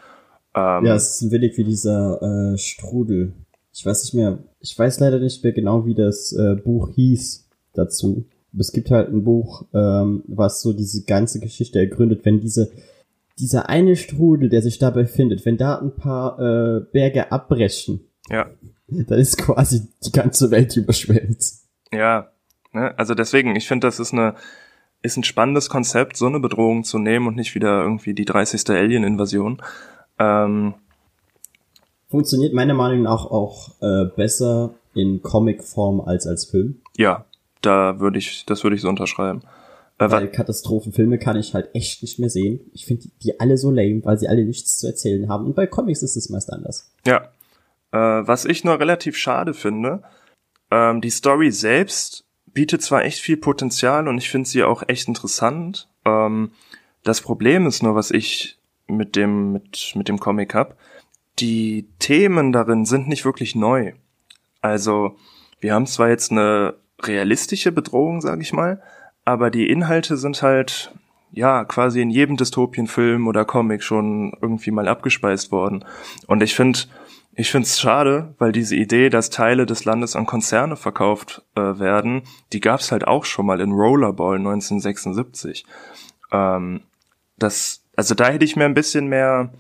Ähm, ja, es ist ein wenig wie dieser äh, Strudel. Ich weiß nicht mehr, ich weiß leider nicht mehr genau, wie das äh, Buch hieß dazu. Es gibt halt ein Buch, ähm, was so diese ganze Geschichte ergründet, wenn diese dieser eine Strudel, der sich dabei findet, wenn da ein paar äh, Berge abbrechen, ja dann ist quasi die ganze Welt überschwemmt. Ja, ne? also deswegen, ich finde, das ist eine ist ein spannendes Konzept, so eine Bedrohung zu nehmen und nicht wieder irgendwie die 30. Alien-Invasion. Ähm, Funktioniert meiner Meinung nach auch äh, besser in Comic-Form als als Film. Ja, da würde ich, das würde ich so unterschreiben. Äh, weil Katastrophenfilme kann ich halt echt nicht mehr sehen. Ich finde die, die alle so lame, weil sie alle nichts zu erzählen haben. Und bei Comics ist es meist anders. Ja, äh, was ich nur relativ schade finde, ähm, die Story selbst bietet zwar echt viel Potenzial und ich finde sie auch echt interessant. Ähm, das Problem ist nur, was ich mit dem, mit, mit dem Comic hab. Die Themen darin sind nicht wirklich neu. Also, wir haben zwar jetzt eine realistische Bedrohung, sag ich mal, aber die Inhalte sind halt, ja, quasi in jedem Dystopienfilm oder Comic schon irgendwie mal abgespeist worden. Und ich finde, ich finde es schade, weil diese Idee, dass Teile des Landes an Konzerne verkauft äh, werden, die gab es halt auch schon mal in Rollerball 1976. Ähm, das, also da hätte ich mir ein bisschen mehr,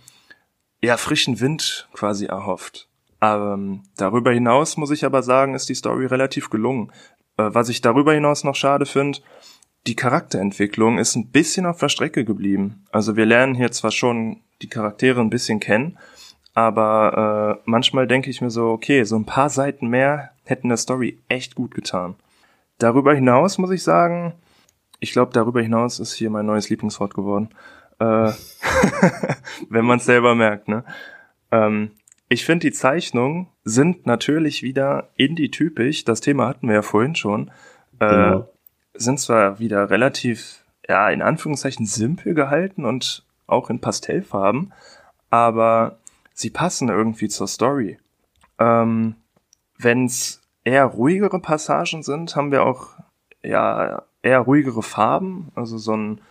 ja, frischen Wind quasi erhofft. Ähm, darüber hinaus muss ich aber sagen, ist die Story relativ gelungen. Äh, was ich darüber hinaus noch schade finde, die Charakterentwicklung ist ein bisschen auf der Strecke geblieben. Also wir lernen hier zwar schon die Charaktere ein bisschen kennen, aber äh, manchmal denke ich mir so, okay, so ein paar Seiten mehr hätten der Story echt gut getan. Darüber hinaus muss ich sagen, ich glaube, darüber hinaus ist hier mein neues Lieblingswort geworden. Äh, wenn man es selber merkt, ne? Ähm, ich finde, die Zeichnungen sind natürlich wieder indie-typisch. Das Thema hatten wir ja vorhin schon. Äh, genau. Sind zwar wieder relativ, ja, in Anführungszeichen simpel gehalten und auch in Pastellfarben, aber sie passen irgendwie zur Story. Ähm, Wenn es eher ruhigere Passagen sind, haben wir auch ja eher ruhigere Farben, also so ein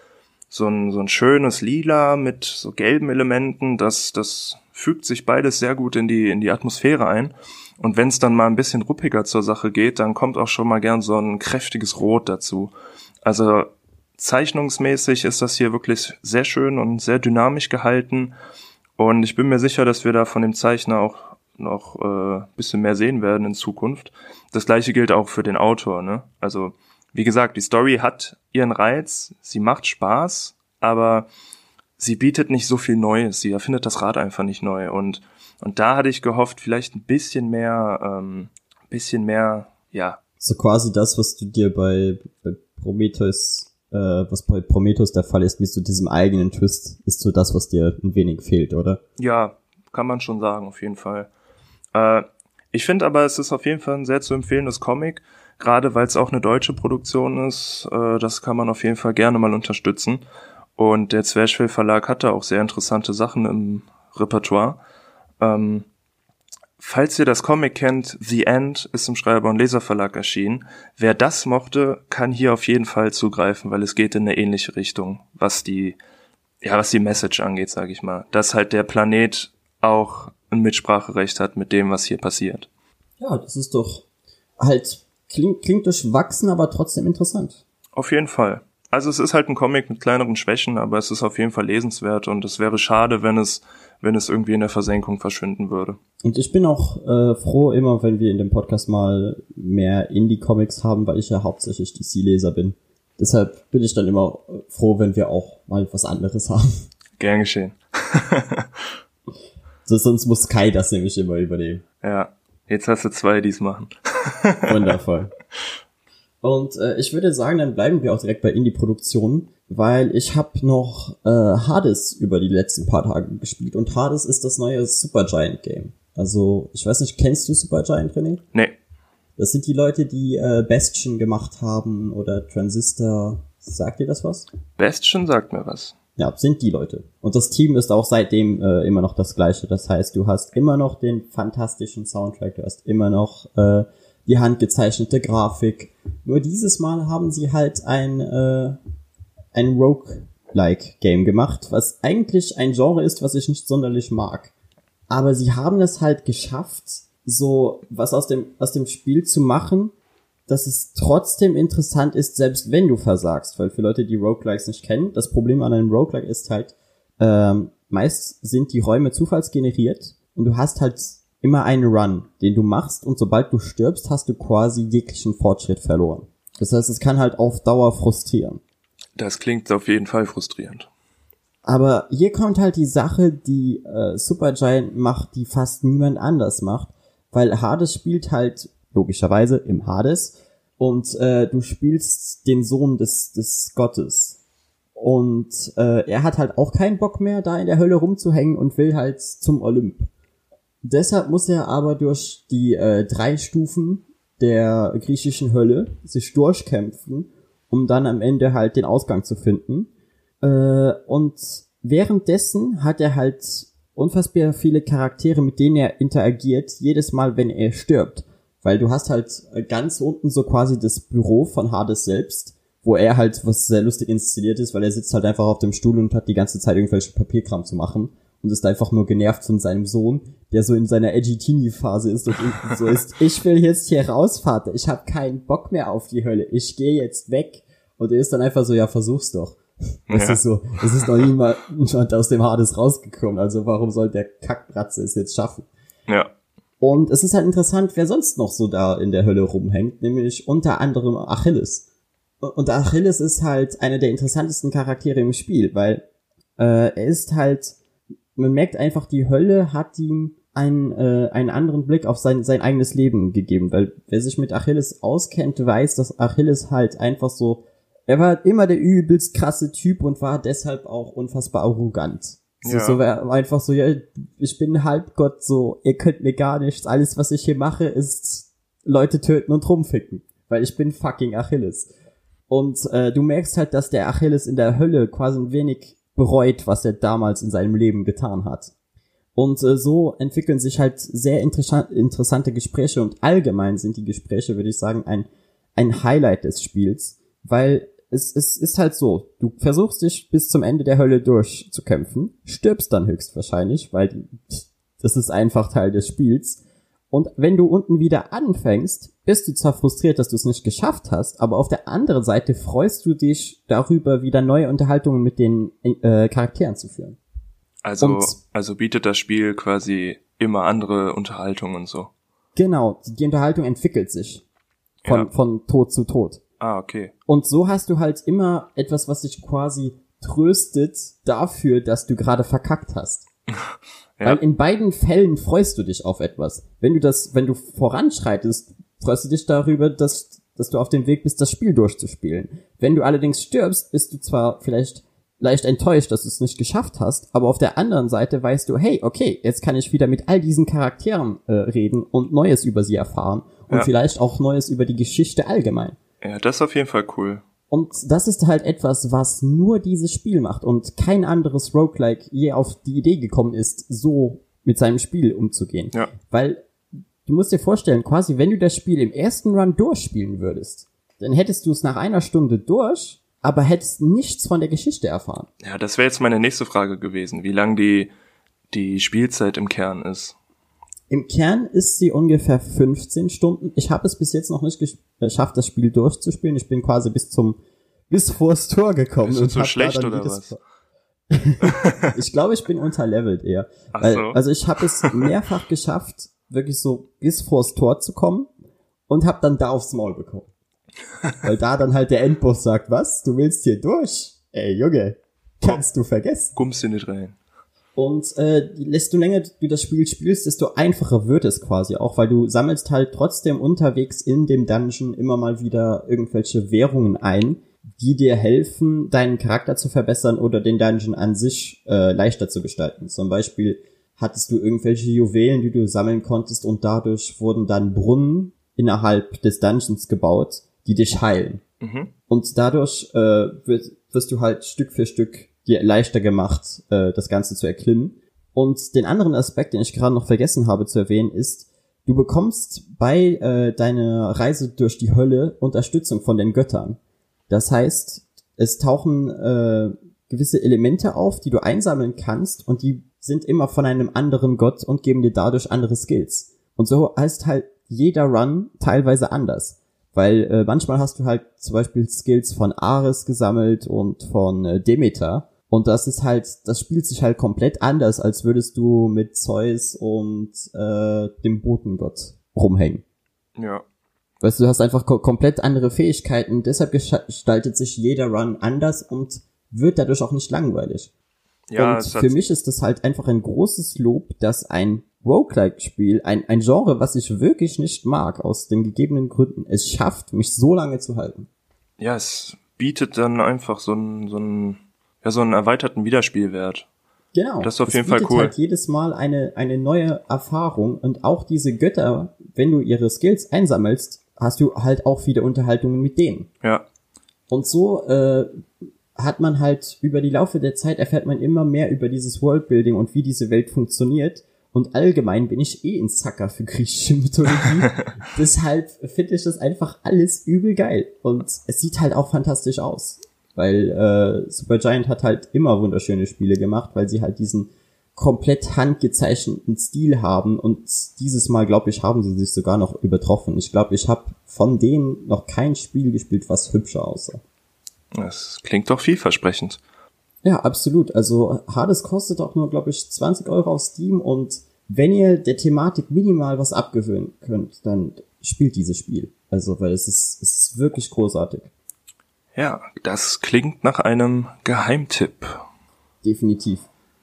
so ein, so ein schönes Lila mit so gelben Elementen, das, das fügt sich beides sehr gut in die, in die Atmosphäre ein. Und wenn es dann mal ein bisschen ruppiger zur Sache geht, dann kommt auch schon mal gern so ein kräftiges Rot dazu. Also zeichnungsmäßig ist das hier wirklich sehr schön und sehr dynamisch gehalten. Und ich bin mir sicher, dass wir da von dem Zeichner auch noch äh, bisschen mehr sehen werden in Zukunft. Das gleiche gilt auch für den Autor, ne? Also, wie gesagt, die Story hat ihren Reiz, sie macht Spaß, aber sie bietet nicht so viel Neues, sie erfindet das Rad einfach nicht neu. Und, und da hatte ich gehofft, vielleicht ein bisschen mehr, ähm, bisschen mehr, ja. So quasi das, was du dir bei, bei Prometheus äh, was bei Prometheus der Fall ist, mit so diesem eigenen Twist, ist so das, was dir ein wenig fehlt, oder? Ja, kann man schon sagen, auf jeden Fall. Äh, ich finde aber, es ist auf jeden Fall ein sehr zu empfehlendes Comic. gerade weil es auch eine deutsche Produktion ist, äh, das kann man auf jeden Fall gerne mal unterstützen. Und der Zwerchfell Verlag hatte auch sehr interessante Sachen im Repertoire. Ähm, falls ihr das Comic kennt, The End ist im Schreiber- und Leserverlag erschienen. Wer das mochte, kann hier auf jeden Fall zugreifen, weil es geht in eine ähnliche Richtung, was die, ja, was die Message angeht, sage ich mal. Dass halt der Planet auch ein Mitspracherecht hat mit dem, was hier passiert. Ja, das ist doch halt klingt, klingt durchwachsen, aber trotzdem interessant. Auf jeden Fall. Also es ist halt ein Comic mit kleineren Schwächen, aber es ist auf jeden Fall lesenswert und es wäre schade, wenn es, wenn es irgendwie in der Versenkung verschwinden würde. Und ich bin auch äh, froh immer, wenn wir in dem Podcast mal mehr Indie-Comics haben, weil ich ja hauptsächlich DC-Leser bin. Deshalb bin ich dann immer froh, wenn wir auch mal was anderes haben. Gern geschehen. so, sonst muss Kai das nämlich immer übernehmen. Ja, jetzt hast du zwei, die es machen. Wundervoll. Und äh, ich würde sagen, dann bleiben wir auch direkt bei Indie-Produktionen, weil ich habe noch äh, Hades über die letzten paar Tage gespielt und Hades ist das neue Supergiant Game. Also, ich weiß nicht, kennst du Supergiant, René? Nee. Das sind die Leute, die äh, Bastion gemacht haben oder Transistor. Sagt dir das was? Bastion sagt mir was. Ja, sind die Leute. Und das Team ist auch seitdem äh, immer noch das gleiche. Das heißt, du hast immer noch den fantastischen Soundtrack, du hast immer noch äh, die handgezeichnete Grafik. Nur dieses Mal haben sie halt ein, äh, ein Rogue-like-Game gemacht, was eigentlich ein Genre ist, was ich nicht sonderlich mag. Aber sie haben es halt geschafft, so was aus dem, aus dem Spiel zu machen, dass es trotzdem interessant ist, selbst wenn du versagst. Weil für Leute, die Roguelikes nicht kennen, das Problem an einem Roguelike ist halt, ähm, meist sind die Räume zufallsgeneriert und du hast halt immer einen Run, den du machst und sobald du stirbst, hast du quasi jeglichen Fortschritt verloren. Das heißt, es kann halt auf Dauer frustrieren. Das klingt auf jeden Fall frustrierend. Aber hier kommt halt die Sache, die äh, Supergiant macht, die fast niemand anders macht, weil Hades spielt halt logischerweise im Hades und äh, du spielst den Sohn des, des Gottes. Und äh, er hat halt auch keinen Bock mehr, da in der Hölle rumzuhängen und will halt zum Olymp. Deshalb muss er aber durch die äh, drei Stufen der griechischen Hölle sich durchkämpfen, um dann am Ende halt den Ausgang zu finden. Äh, und währenddessen hat er halt unfassbar viele Charaktere, mit denen er interagiert, jedes Mal, wenn er stirbt. Weil du hast halt ganz unten so quasi das Büro von Hades selbst, wo er halt, was sehr lustig inszeniert ist, weil er sitzt halt einfach auf dem Stuhl und hat die ganze Zeit irgendwelche Papierkram zu machen und ist einfach nur genervt von seinem Sohn, der so in seiner edgy Teenie Phase ist und so ist, ich will jetzt hier raus, Vater, ich habe keinen Bock mehr auf die Hölle, ich gehe jetzt weg. Und er ist dann einfach so, ja, versuch's doch. Das ja. ist so, es ist noch niemand aus dem Hades rausgekommen, also warum soll der Kackbratze es jetzt schaffen? Ja. Und es ist halt interessant, wer sonst noch so da in der Hölle rumhängt, nämlich unter anderem Achilles. Und Achilles ist halt einer der interessantesten Charaktere im Spiel, weil äh, er ist halt man merkt einfach, die Hölle hat ihm einen, äh, einen anderen Blick auf sein, sein eigenes Leben gegeben, weil wer sich mit Achilles auskennt, weiß, dass Achilles halt einfach so, er war immer der übelst krasse Typ und war deshalb auch unfassbar arrogant. So, ja. so war einfach so, ja, ich bin Halbgott, so, ihr könnt mir gar nichts, alles was ich hier mache ist Leute töten und rumficken, weil ich bin fucking Achilles. Und äh, du merkst halt, dass der Achilles in der Hölle quasi ein wenig bereut, was er damals in seinem Leben getan hat. Und äh, so entwickeln sich halt sehr interessante Gespräche und allgemein sind die Gespräche, würde ich sagen, ein, ein Highlight des Spiels, weil es, es ist halt so, du versuchst dich bis zum Ende der Hölle durchzukämpfen, stirbst dann höchstwahrscheinlich, weil das ist einfach Teil des Spiels und wenn du unten wieder anfängst, bist du zwar frustriert, dass du es nicht geschafft hast, aber auf der anderen Seite freust du dich darüber, wieder neue Unterhaltungen mit den äh, Charakteren zu führen. Also, und, also bietet das Spiel quasi immer andere Unterhaltungen und so. Genau, die Unterhaltung entwickelt sich von, ja. von Tod zu Tod. Ah, okay. Und so hast du halt immer etwas, was dich quasi tröstet dafür, dass du gerade verkackt hast. Ja. Weil in beiden Fällen freust du dich auf etwas. Wenn du das, wenn du voranschreitest, freust du dich darüber, dass, dass du auf dem Weg bist, das Spiel durchzuspielen. Wenn du allerdings stirbst, bist du zwar vielleicht leicht enttäuscht, dass du es nicht geschafft hast, aber auf der anderen Seite weißt du, hey, okay, jetzt kann ich wieder mit all diesen Charakteren äh, reden und Neues über sie erfahren und Ja. vielleicht auch Neues über die Geschichte allgemein. Ja, das ist auf jeden Fall cool. Und das ist halt etwas, was nur dieses Spiel macht und kein anderes Roguelike je auf die Idee gekommen ist, so mit seinem Spiel umzugehen. Ja. Weil du musst dir vorstellen, quasi wenn du das Spiel im ersten Run durchspielen würdest, dann hättest du es nach einer Stunde durch, aber hättest nichts von der Geschichte erfahren. Ja, das wäre jetzt meine nächste Frage gewesen, wie lang die, die Spielzeit im Kern ist. Im Kern ist sie ungefähr 15 Stunden. Ich habe es bis jetzt noch nicht gesch- geschafft, das Spiel durchzuspielen. Ich bin quasi bis zum bis vors Tor gekommen. Bist du und da schlecht oder was? ich glaube, ich bin unterlevelt eher. Ach Weil, so. Also ich habe es mehrfach geschafft, wirklich so bis vors Tor zu kommen und habe dann da aufs Maul bekommen. Weil da dann halt der Endboss sagt, was? Du willst hier durch? Ey, Junge, kannst du vergessen. Gummst du nicht rein. Und äh, desto länger du das Spiel spielst, desto einfacher wird es quasi auch, weil du sammelst halt trotzdem unterwegs in dem Dungeon immer mal wieder irgendwelche Währungen ein, die dir helfen, deinen Charakter zu verbessern oder den Dungeon an sich äh, leichter zu gestalten. Zum Beispiel hattest du irgendwelche Juwelen, die du sammeln konntest und dadurch wurden dann Brunnen innerhalb des Dungeons gebaut, die dich heilen. Mhm. Und dadurch äh, wird, wirst du halt Stück für Stück dir leichter gemacht, äh, das Ganze zu erklimmen. Und den anderen Aspekt, den ich gerade noch vergessen habe zu erwähnen, ist, du bekommst bei äh, deiner Reise durch die Hölle Unterstützung von den Göttern. Das heißt, es tauchen äh, gewisse Elemente auf, die du einsammeln kannst und die sind immer von einem anderen Gott und geben dir dadurch andere Skills. Und so heißt halt jeder Run teilweise anders. Weil äh, manchmal hast du halt zum Beispiel Skills von Ares gesammelt und von äh, Demeter. Und das ist halt, das spielt sich halt komplett anders, als würdest du mit Zeus und äh, dem Botengott rumhängen. Ja. Weißt du, du hast einfach ko komplett andere Fähigkeiten, deshalb gestaltet sich jeder Run anders und wird dadurch auch nicht langweilig. Ja, und für mich ist das halt einfach ein großes Lob, dass ein Roguelike-Spiel, ein, ein Genre, was ich wirklich nicht mag, aus den gegebenen Gründen, es schafft, mich so lange zu halten. ja, es bietet dann einfach so einen, so einen, ja, so einen erweiterten Wiederspielwert. Genau. Das ist auf Es jeden Fall cool. halt jedes Mal eine, eine neue Erfahrung und auch diese Götter, wenn du ihre Skills einsammelst, hast du halt auch wieder Unterhaltungen mit denen. Ja. Und so äh, hat man halt über die Laufe der Zeit erfährt man immer mehr über dieses Worldbuilding und wie diese Welt funktioniert. Und allgemein bin ich eh ein Zacker für griechische Mythologie. Deshalb finde ich das einfach alles übel geil. Und es sieht halt auch fantastisch aus. Weil äh, Supergiant hat halt immer wunderschöne Spiele gemacht, weil sie halt diesen komplett handgezeichneten Stil haben. Und dieses Mal, glaube ich, haben sie sich sogar noch übertroffen. Ich glaube, ich habe von denen noch kein Spiel gespielt, was hübscher aussah. Das klingt doch vielversprechend. Ja, absolut. Also Hades kostet auch nur, glaube ich, 20 Euro auf Steam und wenn ihr der Thematik minimal was abgewöhnen könnt, dann spielt dieses Spiel. Also, weil es ist, es ist wirklich großartig. Ja, das klingt nach einem Geheimtipp. Definitiv.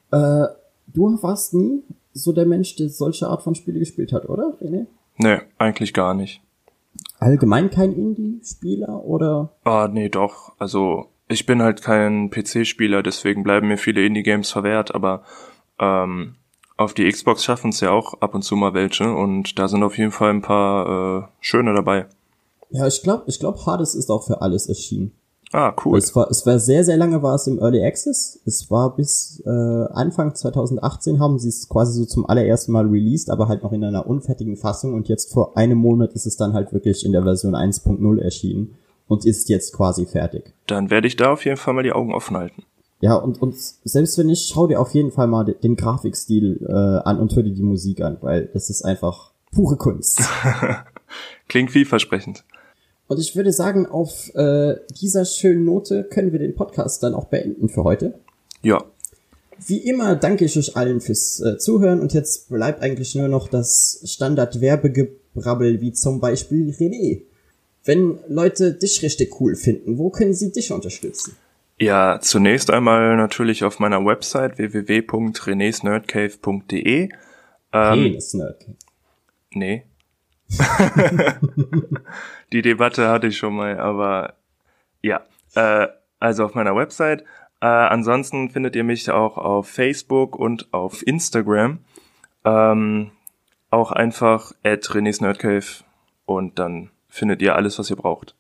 Äh, du warst nie so der Mensch, der solche Art von Spiele gespielt hat, oder, René? Nee, eigentlich gar nicht. Allgemein kein Indie-Spieler oder? Ah, nee, doch. Also, ich bin halt kein PC-Spieler, deswegen bleiben mir viele Indie-Games verwehrt, aber ähm, auf die Xbox schaffen es ja auch ab und zu mal welche und da sind auf jeden Fall ein paar äh, schöne dabei. Ja, ich glaube, ich glaube, Hades ist auch für alles erschienen. Ah, cool. Es war, es war sehr, sehr lange war es im Early Access. Es war bis äh, Anfang 2018 haben sie es quasi so zum allerersten Mal released, aber halt noch in einer unfertigen Fassung und jetzt vor einem Monat ist es dann halt wirklich in der Version 1.0 erschienen und ist jetzt quasi fertig. Dann werde ich da auf jeden Fall mal die Augen offen halten. Ja, und, und selbst wenn nicht, schau dir auf jeden Fall mal de- den Grafikstil äh, an und hör dir die Musik an, weil das ist einfach pure Kunst. Klingt vielversprechend. Und ich würde sagen, auf äh, dieser schönen Note können wir den Podcast dann auch beenden für heute. Ja, Wie immer danke ich euch allen fürs äh, Zuhören und jetzt bleibt eigentlich nur noch das Standard-Werbegebrabbel wie zum Beispiel René. Wenn Leute dich richtig cool finden, wo können sie dich unterstützen? Ja, zunächst einmal natürlich auf meiner Website www.renesnerdcave.de. Ähm, Penis Nerd. Nee. Die Debatte hatte ich schon mal, aber ja. Äh, also auf meiner Website. Äh, ansonsten findet ihr mich auch auf Facebook und auf Instagram. Ähm, auch einfach at René's Nerdcave und dann findet ihr alles, was ihr braucht.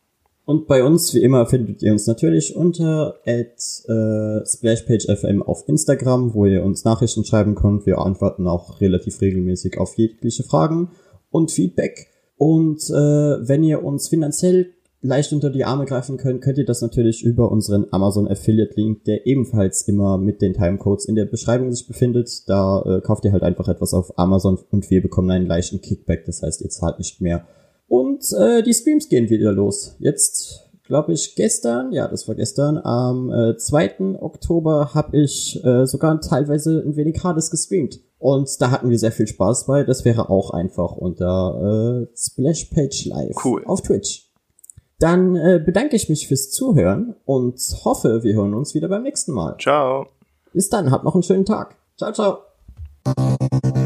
Und bei uns, wie immer, findet ihr uns natürlich unter at, äh, splashpagefm auf Instagram, wo ihr uns Nachrichten schreiben könnt. Wir antworten auch relativ regelmäßig auf jegliche Fragen und Feedback. Und äh, wenn ihr uns finanziell leicht unter die Arme greifen könnt, könnt ihr das natürlich über unseren Amazon Affiliate Link, der ebenfalls immer mit den Timecodes in der Beschreibung sich befindet. Da äh, kauft ihr halt einfach etwas auf Amazon und wir bekommen einen leichten Kickback. Das heißt, ihr zahlt nicht mehr. Und äh, die Streams gehen wieder los. Jetzt, glaube ich, gestern, ja, das war gestern, am äh, 2. Oktober habe ich äh, sogar teilweise ein wenig Hades gestreamt. Und da hatten wir sehr viel Spaß bei. Das wäre auch einfach unter äh, Splashpage Live Cool. auf Twitch. Dann äh, bedanke ich mich fürs Zuhören und hoffe, wir hören uns wieder beim nächsten Mal. Ciao. Bis dann, habt noch einen schönen Tag. Ciao, ciao.